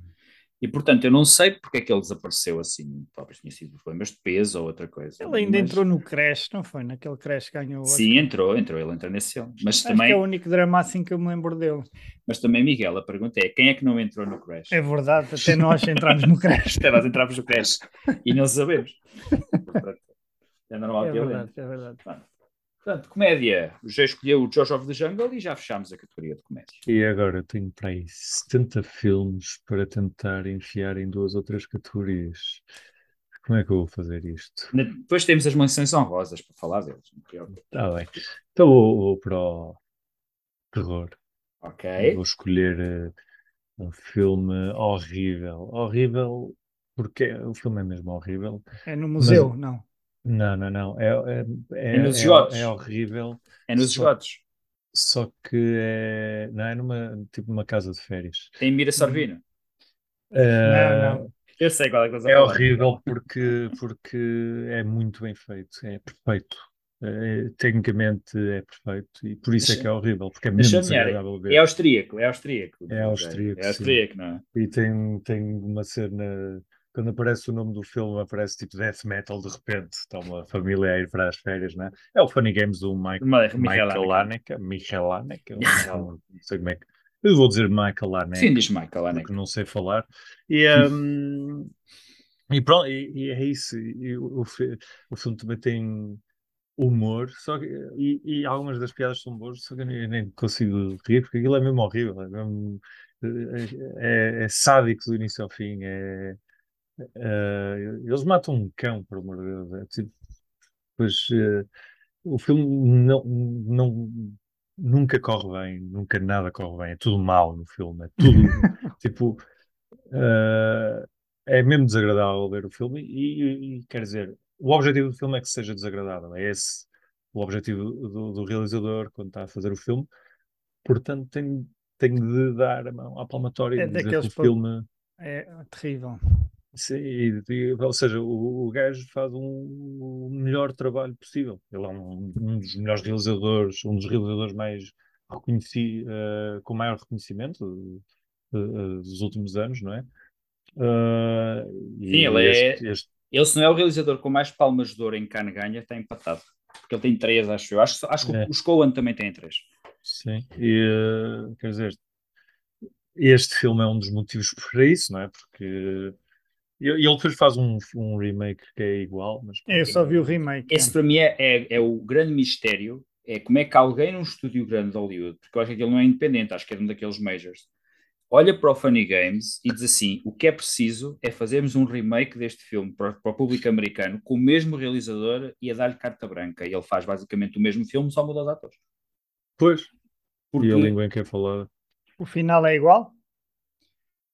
E portanto, eu não sei porque é que ele desapareceu assim. Talvez tenha sido problemas de peso ou outra coisa. Ele ainda Mas- entrou no Crash, não foi? Naquele Crash que ganhou o Sim, Oscar. entrou, entrou, ele entra nesse filme. Mas Acho também, que é o único drama assim que eu me lembro dele. mas também, Miguel, a pergunta é: quem é que não entrou no Crash? É verdade, até nós entramos no Crash. Até nós entramos no Crash e não sabemos. Portanto, é normal É que ele verdade, entre. é verdade. Portanto, comédia. Já escolheu o George of the Jungle e já fechámos a categoria de comédia. E agora eu tenho para aí 70 filmes para tentar enfiar em duas ou três categorias. Como é que eu vou fazer isto? Depois temos as menções honrosas para falar deles. Está bem. Então vou, vou para o terror. Ok. Vou escolher eh, um filme horrível. Horrível porque o filme é mesmo horrível. É no museu, não. Não, não, não. É, é, é, É nos é- esgotos. é horrível. É nos Só- esgotos. Só que é, não é numa tipo uma casa de férias. Tem Mira Sorvino. Eh, Não, não. Eu sei qual é a É falar. horrível porque, porque é muito bem feito, é perfeito. É, tecnicamente é perfeito e por isso é que é horrível, porque é mesmo desagradável ver. É austríaco, é austríaco. É austríaco, É austríaco, não é? E tem, tem uma cena, quando aparece o nome do filme, aparece tipo death metal de repente. Está uma família a ir para as férias, né? É o Funny Games do Mike, Michael Michael Haneke. Michael Haneke, não sei como é que. Eu vou dizer Michael Haneke Sim, diz Michael porque Haneke. não sei falar. E, hum, E pronto, e, e é isso. E o, o filme também tem humor, só que, e, e algumas das piadas são boas, só que eu nem, nem consigo rir, porque aquilo é mesmo horrível, é mesmo, é, é- é sádico do início ao fim, é, é, eles matam um cão, por amor de Deus, é tipo, pois, eh, o filme não, não, nunca corre bem, nunca nada corre bem, é tudo mau no filme, é tudo, tipo, eh, é mesmo desagradável ver o filme e, e, quer dizer, o objetivo do filme é que seja desagradável, é esse o objetivo do, do realizador quando está a fazer o filme, portanto tem, tem de dar a mão à palmatória É e dizer que o filme É terrível. Sim, e- e- ou seja, o, o gajo faz um, o melhor trabalho possível. Ele é um, um dos melhores realizadores, um dos realizadores mais reconheci, eh, com maior reconhecimento eh, eh, dos últimos anos, não é? Sim, ele é- este- este- Ele, se não é o realizador com mais palmas de ouro em Cannes ganha, está empatado. Porque ele tem três, acho eu. Acho, acho que É. os Coen também têm três. sim, e, eh, quer dizer, este filme é um dos motivos para isso, não é? Porque e ele depois faz um, um remake que é igual, mas Eu só vi o remake. Esse para mim é, é, é o grande mistério. É como é que alguém num estúdio grande de Hollywood, porque eu acho que aquilo não é independente, acho que é um daqueles majors, olha para o Funny Games e diz assim: o que é preciso é fazermos um remake deste filme para, para o público americano com o mesmo realizador e a dar-lhe carta branca. E ele faz basicamente o mesmo filme, só muda os atores. Pois, Porque e a língua em que é falada. O final é igual?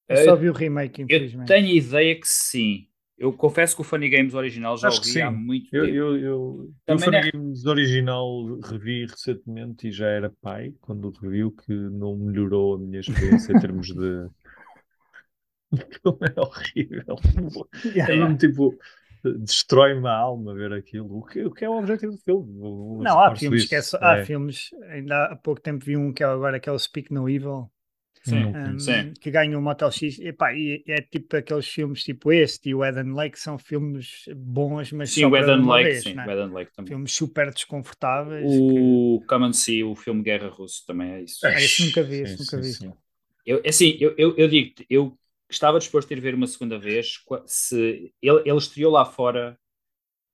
Eu só vi o remake, eu infelizmente. tenho ideia que sim. Eu confesso que o Funny Games original já Acho ouvi há muito Eu, tempo. eu, eu, Também o Funny é- Games original revi recentemente e já era pai quando o revi, o que não melhorou a minha experiência em termos de. O filme é horrível. É mesmo tipo, destrói-me a alma ver aquilo. O que, o que é o objetivo do filme? Eu Não, há filmes isso. que é só, há É, filmes, ainda há pouco tempo vi um que é agora que é o Speak No Evil, Sim, um. Sim. que ganha o Motel X, e, pá, e é tipo aqueles filmes tipo este e o Eden Lake são filmes bons, mas Sim, só o para Eden Lake, vez, sim, é? o Eden Lake também. filmes super desconfortáveis. que- O Come and See, o filme Guerra Russo, também é isso. Ah, esse nunca vi, esse nunca sim, vi. sim. Eu, assim, eu, eu, eu digo eu estava disposto a ir ver uma segunda vez se ele, ele estreou lá fora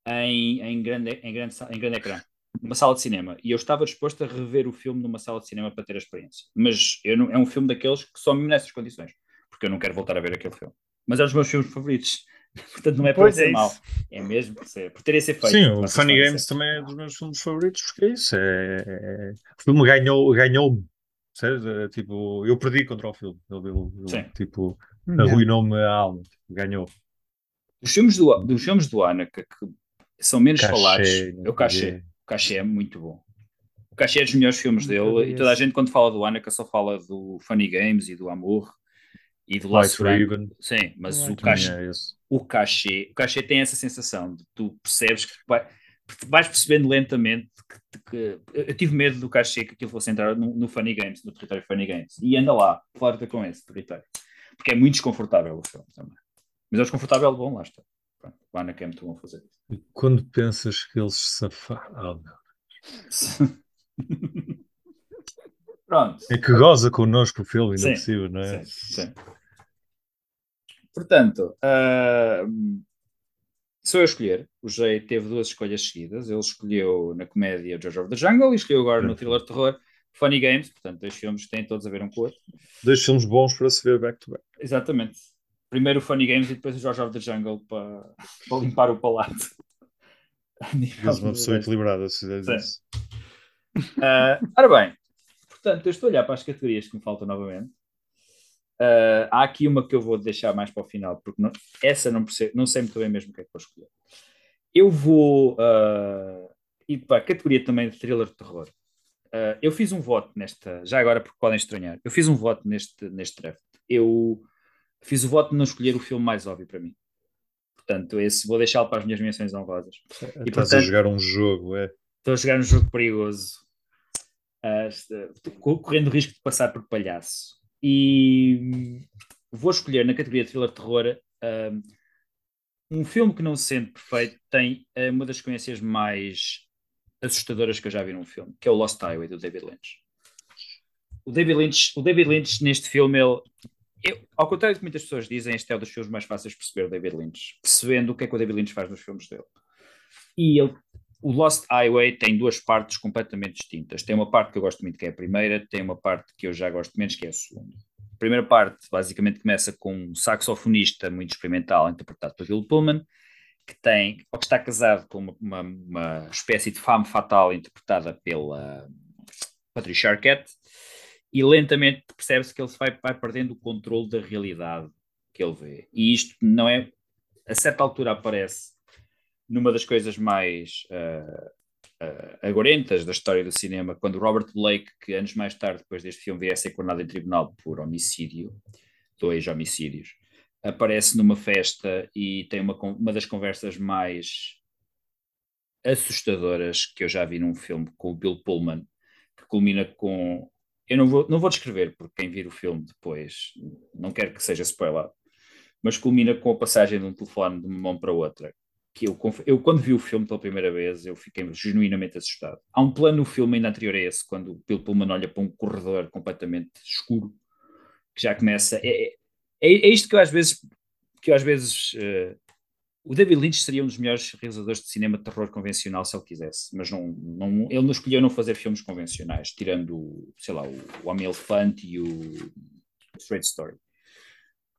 em, em, grande, em, grande, em grande ecrã, numa sala de cinema, e eu estava disposto a rever o filme numa sala de cinema para ter a experiência. Mas eu não, é um filme daqueles que só me nessas condições, porque eu não quero voltar a ver aquele filme. Mas é um dos meus filmes favoritos. Portanto, não é por ser é isso. é mesmo por, ser, por terem ser feito. Sim, o Funny Games também é dos meus filmes favoritos, porque é isso. É, é- O filme ganhou, ganhou-me. Sério, é, tipo, eu perdi contra o filme. Ele, ele- tipo, Não. arruinou-me a alma. Tipo, ganhou. Dos filmes do, dos filmes do Anaka que são menos Cachê, falados, é o Cachê. O Cachê é muito bom. O Cachê é dos melhores filmes Nunca dele e toda a gente quando fala do Anaka só fala do Funny Games e do Amor e do Last. Raven. Sim, mas o Também Cachê, é o Cachê, o Cachê tem essa sensação de tu percebes que vai, vais percebendo lentamente que, que- eu tive medo do Cachê que aquilo fosse entrar no, no Funny Games, no território Funny Games e anda lá, flerta com esse território porque é muito desconfortável o filme também. Mas é desconfortável bom, lá está. Pronto, o Anaka é muito bom a fazer isso. E quando pensas que eles se safaram. Pronto. É que goza connosco o filme, Sim, por cima, não é? Sim, sim. Portanto, ah, sou eu a escolher. O Jay teve duas escolhas seguidas. Ele escolheu na comédia George of the Jungle e escolheu agora no thriller de terror Funny Games. Portanto, dois filmes que têm todos a ver um com o outro. Dois filmes bons para se ver back to back. Exatamente. Primeiro o Funny Games e depois o George of the Jungle para, para limpar o palato. Mas uma pessoa equilibrada, se fizer isso. Ah, ora bem, portanto, eu estou a olhar para as categorias que me faltam novamente. Ah, há aqui uma que eu vou deixar mais para o final, porque não- essa não, percebo, não sei muito bem mesmo o que é que vou escolher. Eu vou ah, ir para a categoria também de thriller de terror. Ah, eu fiz um voto nesta, já agora porque podem estranhar, eu fiz um voto neste, neste draft. Eu fiz o voto de não escolher o filme mais óbvio para mim. Portanto, esse vou deixá-lo para as minhas menções honrosas. Estás a portanto- jogar um jogo, é. Estou a jogar um jogo perigoso, co- correndo o risco de passar por palhaço. E vou escolher na categoria de thriller terror ah, um filme que, não sendo perfeito, tem ah, uma das experiências mais assustadoras que eu já vi num filme, que é o Lost Highway do David Lynch. O David Lynch, o David Lynch neste filme, ele, eu, ao contrário do que muitas pessoas dizem, este é um dos filmes mais fáceis de perceber o David Lynch, percebendo o que é que o David Lynch faz nos filmes dele. E ele, o Lost Highway tem duas partes completamente distintas. Tem uma parte que eu gosto muito, que é a primeira, tem uma parte que eu já gosto menos, que é a segunda. A primeira parte, basicamente, começa com um saxofonista muito experimental, interpretado por Bill Pullman, que tem, ou que está casado com uma, uma, uma espécie de fame fatal interpretada pela Patricia Arquette, e lentamente percebe-se que ele vai, vai perdendo o controle da realidade que ele vê. E isto não é. A certa altura aparece numa das coisas mais uh, uh, agorentas da história do cinema, quando Robert Blake, que anos mais tarde, depois deste filme, ser condenado em tribunal por homicídio, dois homicídios, aparece numa festa e tem uma, uma das conversas mais assustadoras que eu já vi num filme com o Bill Pullman, que culmina com eu não vou, não vou descrever, porque quem vir o filme depois não quero que seja spoiler, mas culmina com a passagem de um telefone de uma mão para outra. Que eu, eu, quando vi o filme pela primeira vez, eu fiquei genuinamente assustado. Há um plano no filme ainda anterior a esse, quando o Bill Pullman olha para um corredor completamente escuro, que já começa. É, é, é isto que eu às vezes, que eu às vezes uh, o David Lynch seria um dos melhores realizadores de cinema de terror convencional se ele quisesse, mas não, não, ele não escolheu não fazer filmes convencionais, tirando, sei lá, o, o Homem Elefante e o Straight Story.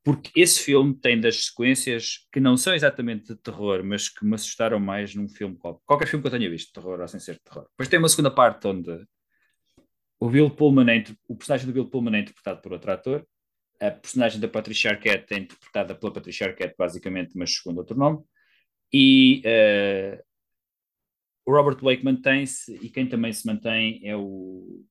Porque esse filme tem das sequências que não são exatamente de terror, mas que me assustaram mais num filme qualquer, filme que eu tenha visto, de terror ou sem ser de terror. Depois tem uma segunda parte onde o Bill Pullman é, o personagem do Bill Pullman é interpretado por outro ator a personagem da Patricia Arquette é interpretada pela Patricia Arquette, basicamente, mas segundo outro nome. E uh, o Robert Blake mantém-se, e quem também se mantém é o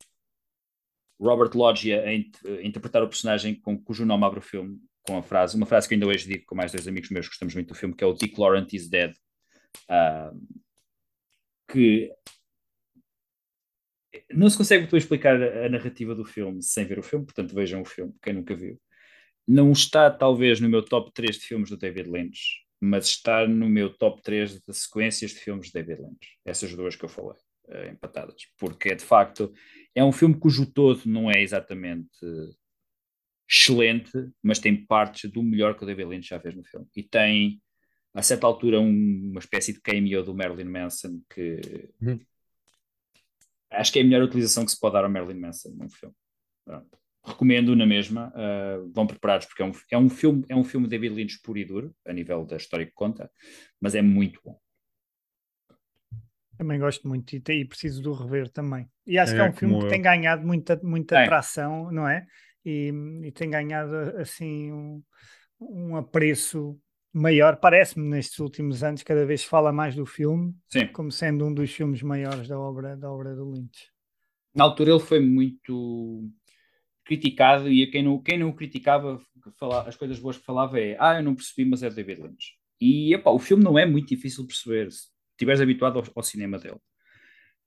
Robert Loggia a, interpretar o personagem com, cujo nome abre o filme, com a frase, uma frase que ainda hoje digo com mais dois amigos meus que gostamos muito do filme, que é o Dick Laurent is dead. Uh, que não se consegue muito explicar a, narrativa do filme sem ver o filme, portanto vejam o filme, quem nunca viu. Não está talvez no meu top 3 de filmes do David Lynch, mas está no meu top 3 de sequências de filmes de David Lynch. Essas duas que eu falei, uh, empatadas. Porque de facto é um filme cujo todo não é exatamente excelente, mas tem partes do melhor que o David Lynch já fez no filme. E tem, a certa altura, um, uma espécie de cameo do Marilyn Manson que. Uhum acho que é a melhor utilização que se pode dar ao Marilyn Manson num filme. Pronto. Recomendo na mesma, uh, vão preparados porque é um, é um filme, é um filme de David Lynch puro e duro, a nível da história que conta, mas é muito bom. Também gosto muito e, e preciso do rever também. E acho é, que é um filme que eu. tem ganhado muita, muita é. atração, não é? E, e tem ganhado assim um, um apreço maior, parece-me, nestes últimos anos, cada vez fala mais do filme, Sim. como sendo um dos filmes maiores da obra, da obra do Lynch. Na altura ele foi muito criticado e quem não, quem não o criticava, fala, as coisas boas que falava é ah, eu não percebi, mas é David Lynch. E epá, o filme não é muito difícil de perceber se estiveres habituado ao, ao, cinema dele.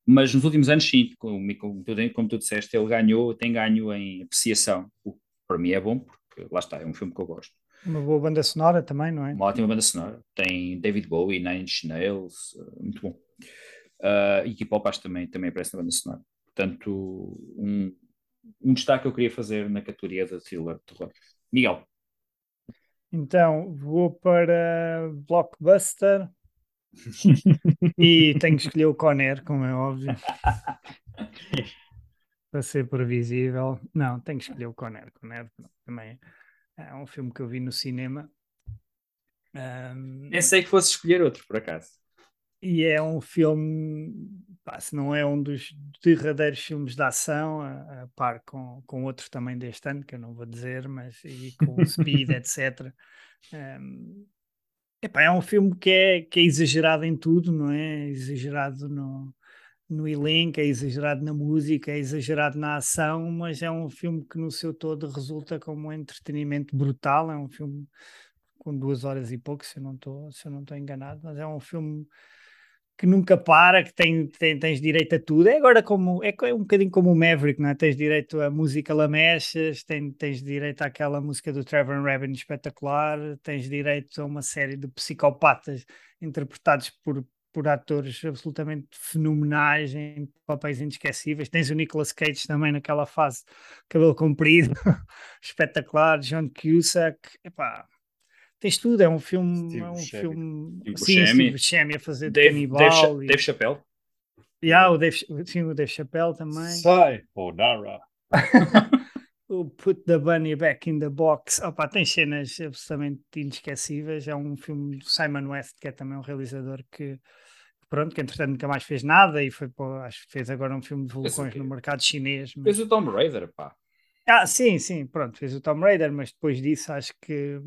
Mas nos últimos anos, sim, como, como, tu, como tu disseste, ele ganhou, tem ganho em apreciação, o que para mim é bom, porque lá está, é um filme que eu gosto. Uma boa banda sonora também, não é? Uma ótima banda sonora. Tem David Bowie, Nine Inch Nails, eh, muito bom. Uh, e K-pop também, também aparece na banda sonora. Portanto, um, um destaque que eu queria fazer na categoria da thriller de terror. Miguel. Então, vou para Blockbuster e tenho que escolher o Conner, como é óbvio. para ser previsível. Não, tenho que escolher o Conner. Conner também é um filme que eu vi no cinema. Um, sei que fosse escolher outro, por acaso. E é um filme, pá, se não é um dos derradeiros filmes de ação, a, a, par com, com outro também deste ano, que eu não vou dizer, mas e com o Speed, etc. Um, epá, é um filme que é, que é exagerado em tudo, não é? Exagerado no, no elenco, é exagerado na música, é exagerado na ação, mas é um filme que no seu todo resulta como um entretenimento brutal. É um filme com duas horas e pouco, se eu não estou, se não estou enganado, mas é um filme que nunca para, que tem, tem, tens direito a tudo. É agora como é, é um bocadinho como o Maverick, não é? Tens direito a música Lamechas, tens, tens direito àquela música do Trevor Rabin espetacular, tens direito a uma série de psicopatas interpretados por por atores absolutamente fenomenais em papéis inesquecíveis. Tens o Nicolas Cage também naquela fase, cabelo comprido, espetacular. John Cusack, epá, tens tudo. É um filme, Steve é um Buscemi. filme. Steve Sim, Buscemi. Steve Buscemi a fazer Dave, canibal. Dave, e- Dave Chappelle. Yeah, o Dave, sim, o Dave Chappelle também. Sai, Nara. O Put the Bunny Back in the Box. Opa, tem cenas absolutamente inesquecíveis. É um filme do Simon West, que é também um realizador que, pronto, que entretanto nunca mais fez nada e foi, pô, acho que fez agora um filme de vulcões no mercado chinês. mas- Fez o Tomb Raider, pá. Ah, sim, sim, pronto, fez o Tomb Raider, mas depois disso acho que,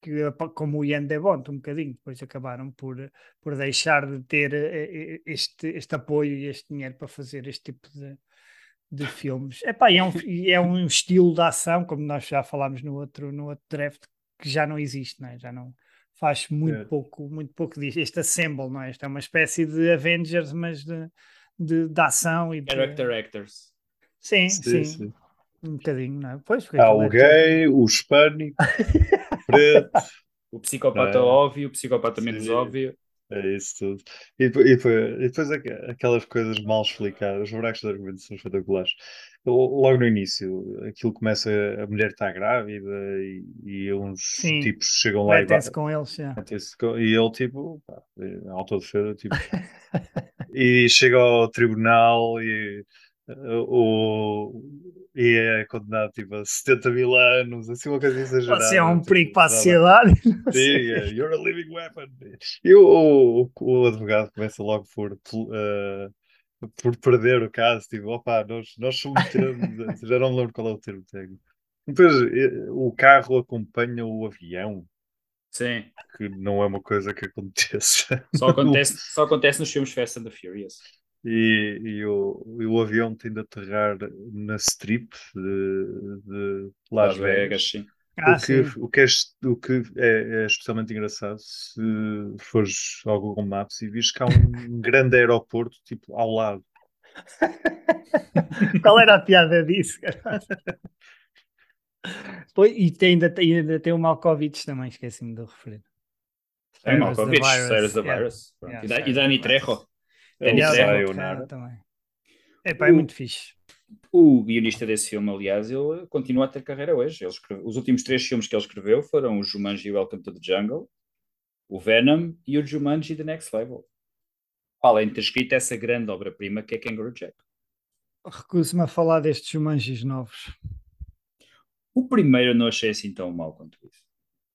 que como o Ian Devont, um bocadinho, depois acabaram por, por deixar de ter eh, eh, este, este apoio e este dinheiro para fazer este tipo de, de filmes. Epá, e é, um, é um estilo de ação, como nós já falámos no outro, no outro draft, que já não existe, não é? já não faz muito É. pouco, muito pouco disto. Este Assemble, não é? Isto é uma espécie de Avengers, mas de, de, de ação e de... Character Actors. Sim, Sim, sim, sim. um bocadinho, não é? Pois, Há o tudo- gay, o hispânico, preto, O psicopata É. óbvio, o psicopata menos Sim. óbvio. É isso tudo. E depois, e e depois aqu- aquelas coisas mal explicadas, os buracos de argumento são espetaculares. Logo no início, aquilo começa, a mulher está grávida e, e uns Sim. tipos chegam lá e batem- com eles, já. Com- E ele, tipo, pá, é autodefesa, tipo. e chega ao tribunal e, o, e é condenado, tipo, a 70 mil anos, assim, uma coisa exagerada. Você é um tipo, perigo para a sociedade. Sim, é, you're a living weapon. E o, o, o advogado começa logo por, uh, por perder o caso, tipo, opa, nós, nós submetemos, já não me lembro qual é o termo técnico. Depois eh, o carro acompanha o avião Sim. que não é uma coisa que aconteça. Só acontece, só acontece nos filmes Fast and the Furious. E, e o, e o avião tem de aterrar na strip de, de Las, Las Vegas. Vegas, sim. Ah, o, que, sim. o, que é, o que é, é especialmente engraçado se fores ao Google Maps e vires que há um grande aeroporto tipo ao lado. Qual era a piada disso? Pois, e tem, ainda, tem, ainda tem o Malkovich também, esqueci-me de referir. É Malkovich, Virus, Cyrus the yeah. Virus. Pronto. Yeah, e, da, e Dani. Trejo. É Danny o Trejo. Yeah, Sayonara. Trejo também. Epá, é O- muito fixe. O guionista desse filme, aliás, ele continua a ter carreira hoje. Ele escreve- os últimos três filmes que ele escreveu foram o Jumanji Welcome to the Jungle, o Venom e o Jumanji The Next Level. Além de ter escrito essa grande obra-prima que é Kangaroo Jack. Recuso-me a falar destes Jumanjis novos. O primeiro eu não achei assim tão mau quanto isso.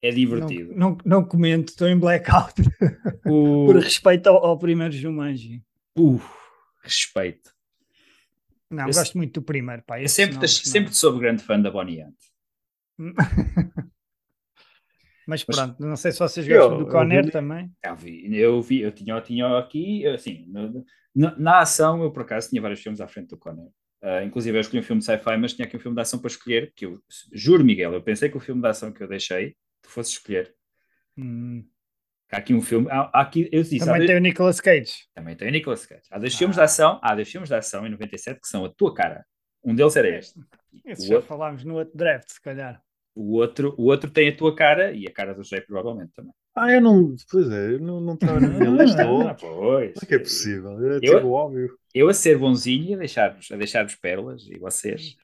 É Não, divertido. não, não comento, estou em blackout. O... Por respeito ao, ao primeiro Jumanji. Uh, respeito. Não, Esse- gosto muito do primeiro, pá. Eu sempre, novos, sempre soube grande fã da Bonnie não. Mas Mas- pronto, não sei se vocês Eu- gostam do eu Conner vi- também. Eu vi, eu vi, eu tinha, eu tinha aqui, assim, no- na, na ação eu por acaso tinha vários filmes à frente do Conner. Ah, inclusive eu escolhi um filme de sci-fi, mas tinha aqui um filme de ação para escolher, que eu juro, Miguel, eu pensei que o filme de ação que eu deixei, tu fosse escolher. Hum, aqui um filme, há, há aqui, eu disse, há também dois- tem o Nicolas Cage. também tem o Nicolas Cage. Há dois filmes de ação, há dois filmes de ação em 97 que são a tua cara. Um deles era este. Esse O já outro- falámos no outro draft, se calhar. O outro, o outro tem a tua cara e a cara do Jay provavelmente também. Ah, eu não. Pois é, eu não não estava na minha lista. Ah, pois. Como é que é possível? É Eu- tipo óbvio. eu a ser bonzinho e a deixar-vos deixar pérolas e vocês.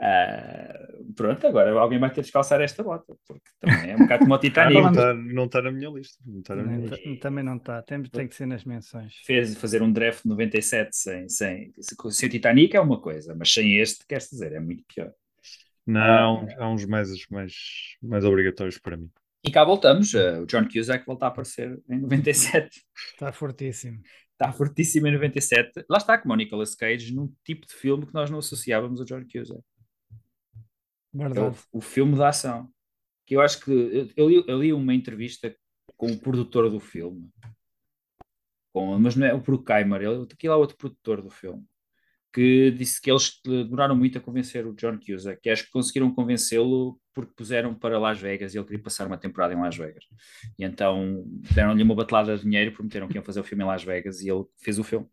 Ah, pronto, agora alguém vai ter de calçar esta bota, porque também é um bocado como o Ah, Titanic. não está não tá na minha lista. Não está na minha Também, lista. tá- também não está. Tem, tem que ser nas menções. Fez fazer um draft de 97 sem, sem, sem o Titanic é uma coisa, mas sem este, queres dizer, é muito pior. Não, há uns mais, mais, mais obrigatórios para mim. E cá voltamos, ah, o John Cusack volta a aparecer em 97. Está fortíssimo. Está fortíssimo em 97. Lá está, como o Nicolas Cage, num tipo de filme que nós não associávamos ao John Cusack. É o, Verdade. o filme da ação. Que eu acho que eu, eu li, eu li uma entrevista com o produtor do filme, com, mas não é o Bruckheimer, ele, aquilo é outro produtor do filme, que disse que eles demoraram muito a convencer o John Cusack, que acho que conseguiram convencê-lo porque puseram para Las Vegas e ele queria passar uma temporada em Las Vegas. E então deram-lhe uma batelada de dinheiro, prometeram que iam fazer o filme em Las Vegas e ele fez o filme.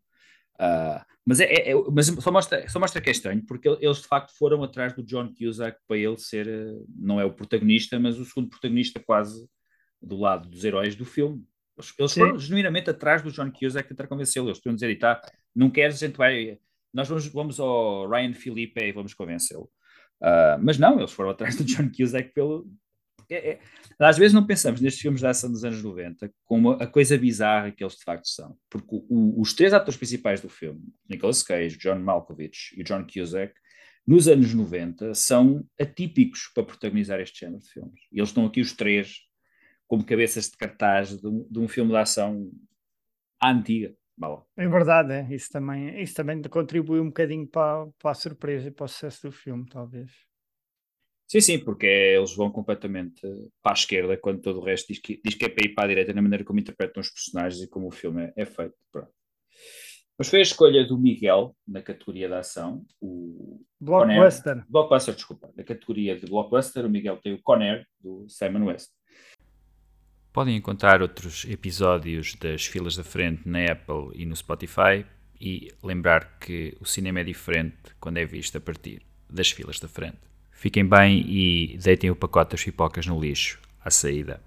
Ah, mas, é, é- é- mas só, mostra, só mostra que é estranho, porque eles de facto foram atrás do John Cusack para ele ser, eh, não é o protagonista, mas o segundo protagonista quase do lado dos heróis do filme. Eles, Sim. foram genuinamente atrás do John Cusack tentar convencê-lo. Eles estão a dizer, e tá, não queres, a gente vai. Nós vamos, vamos ao Ryan Felipe e vamos convencê-lo. Ah, mas não, eles foram atrás do John Cusack pelo. É- é- Às vezes não pensamos nestes filmes da ação dos anos 90 como a coisa bizarra que eles de facto são. Porque o- os três atores principais do filme, Nicolas Cage, John Malkovich e John Cusack, nos anos 90 são atípicos para protagonizar este género de filmes. E eles estão aqui os três como cabeças de cartaz de um, de um filme de ação antiga. Lá. É verdade, é. Isso também, isso também contribui um bocadinho para, para a surpresa e para o sucesso do filme, talvez. Sim, sim, porque eles vão completamente para a esquerda quando todo o resto diz que, diz que é para ir para a direita na maneira como interpretam os personagens e como o filme é, é feito. Pronto. Mas foi a escolha do Miguel na categoria da ação, o Blockbuster. Blockbuster, desculpa, na categoria de Blockbuster, o Miguel tem o Conair do Simon West. Podem encontrar outros episódios das filas da frente na Apple e no Spotify e lembrar que o cinema é diferente quando é visto a partir das filas da frente. Fiquem bem e deitem o pacote das pipocas no lixo à saída.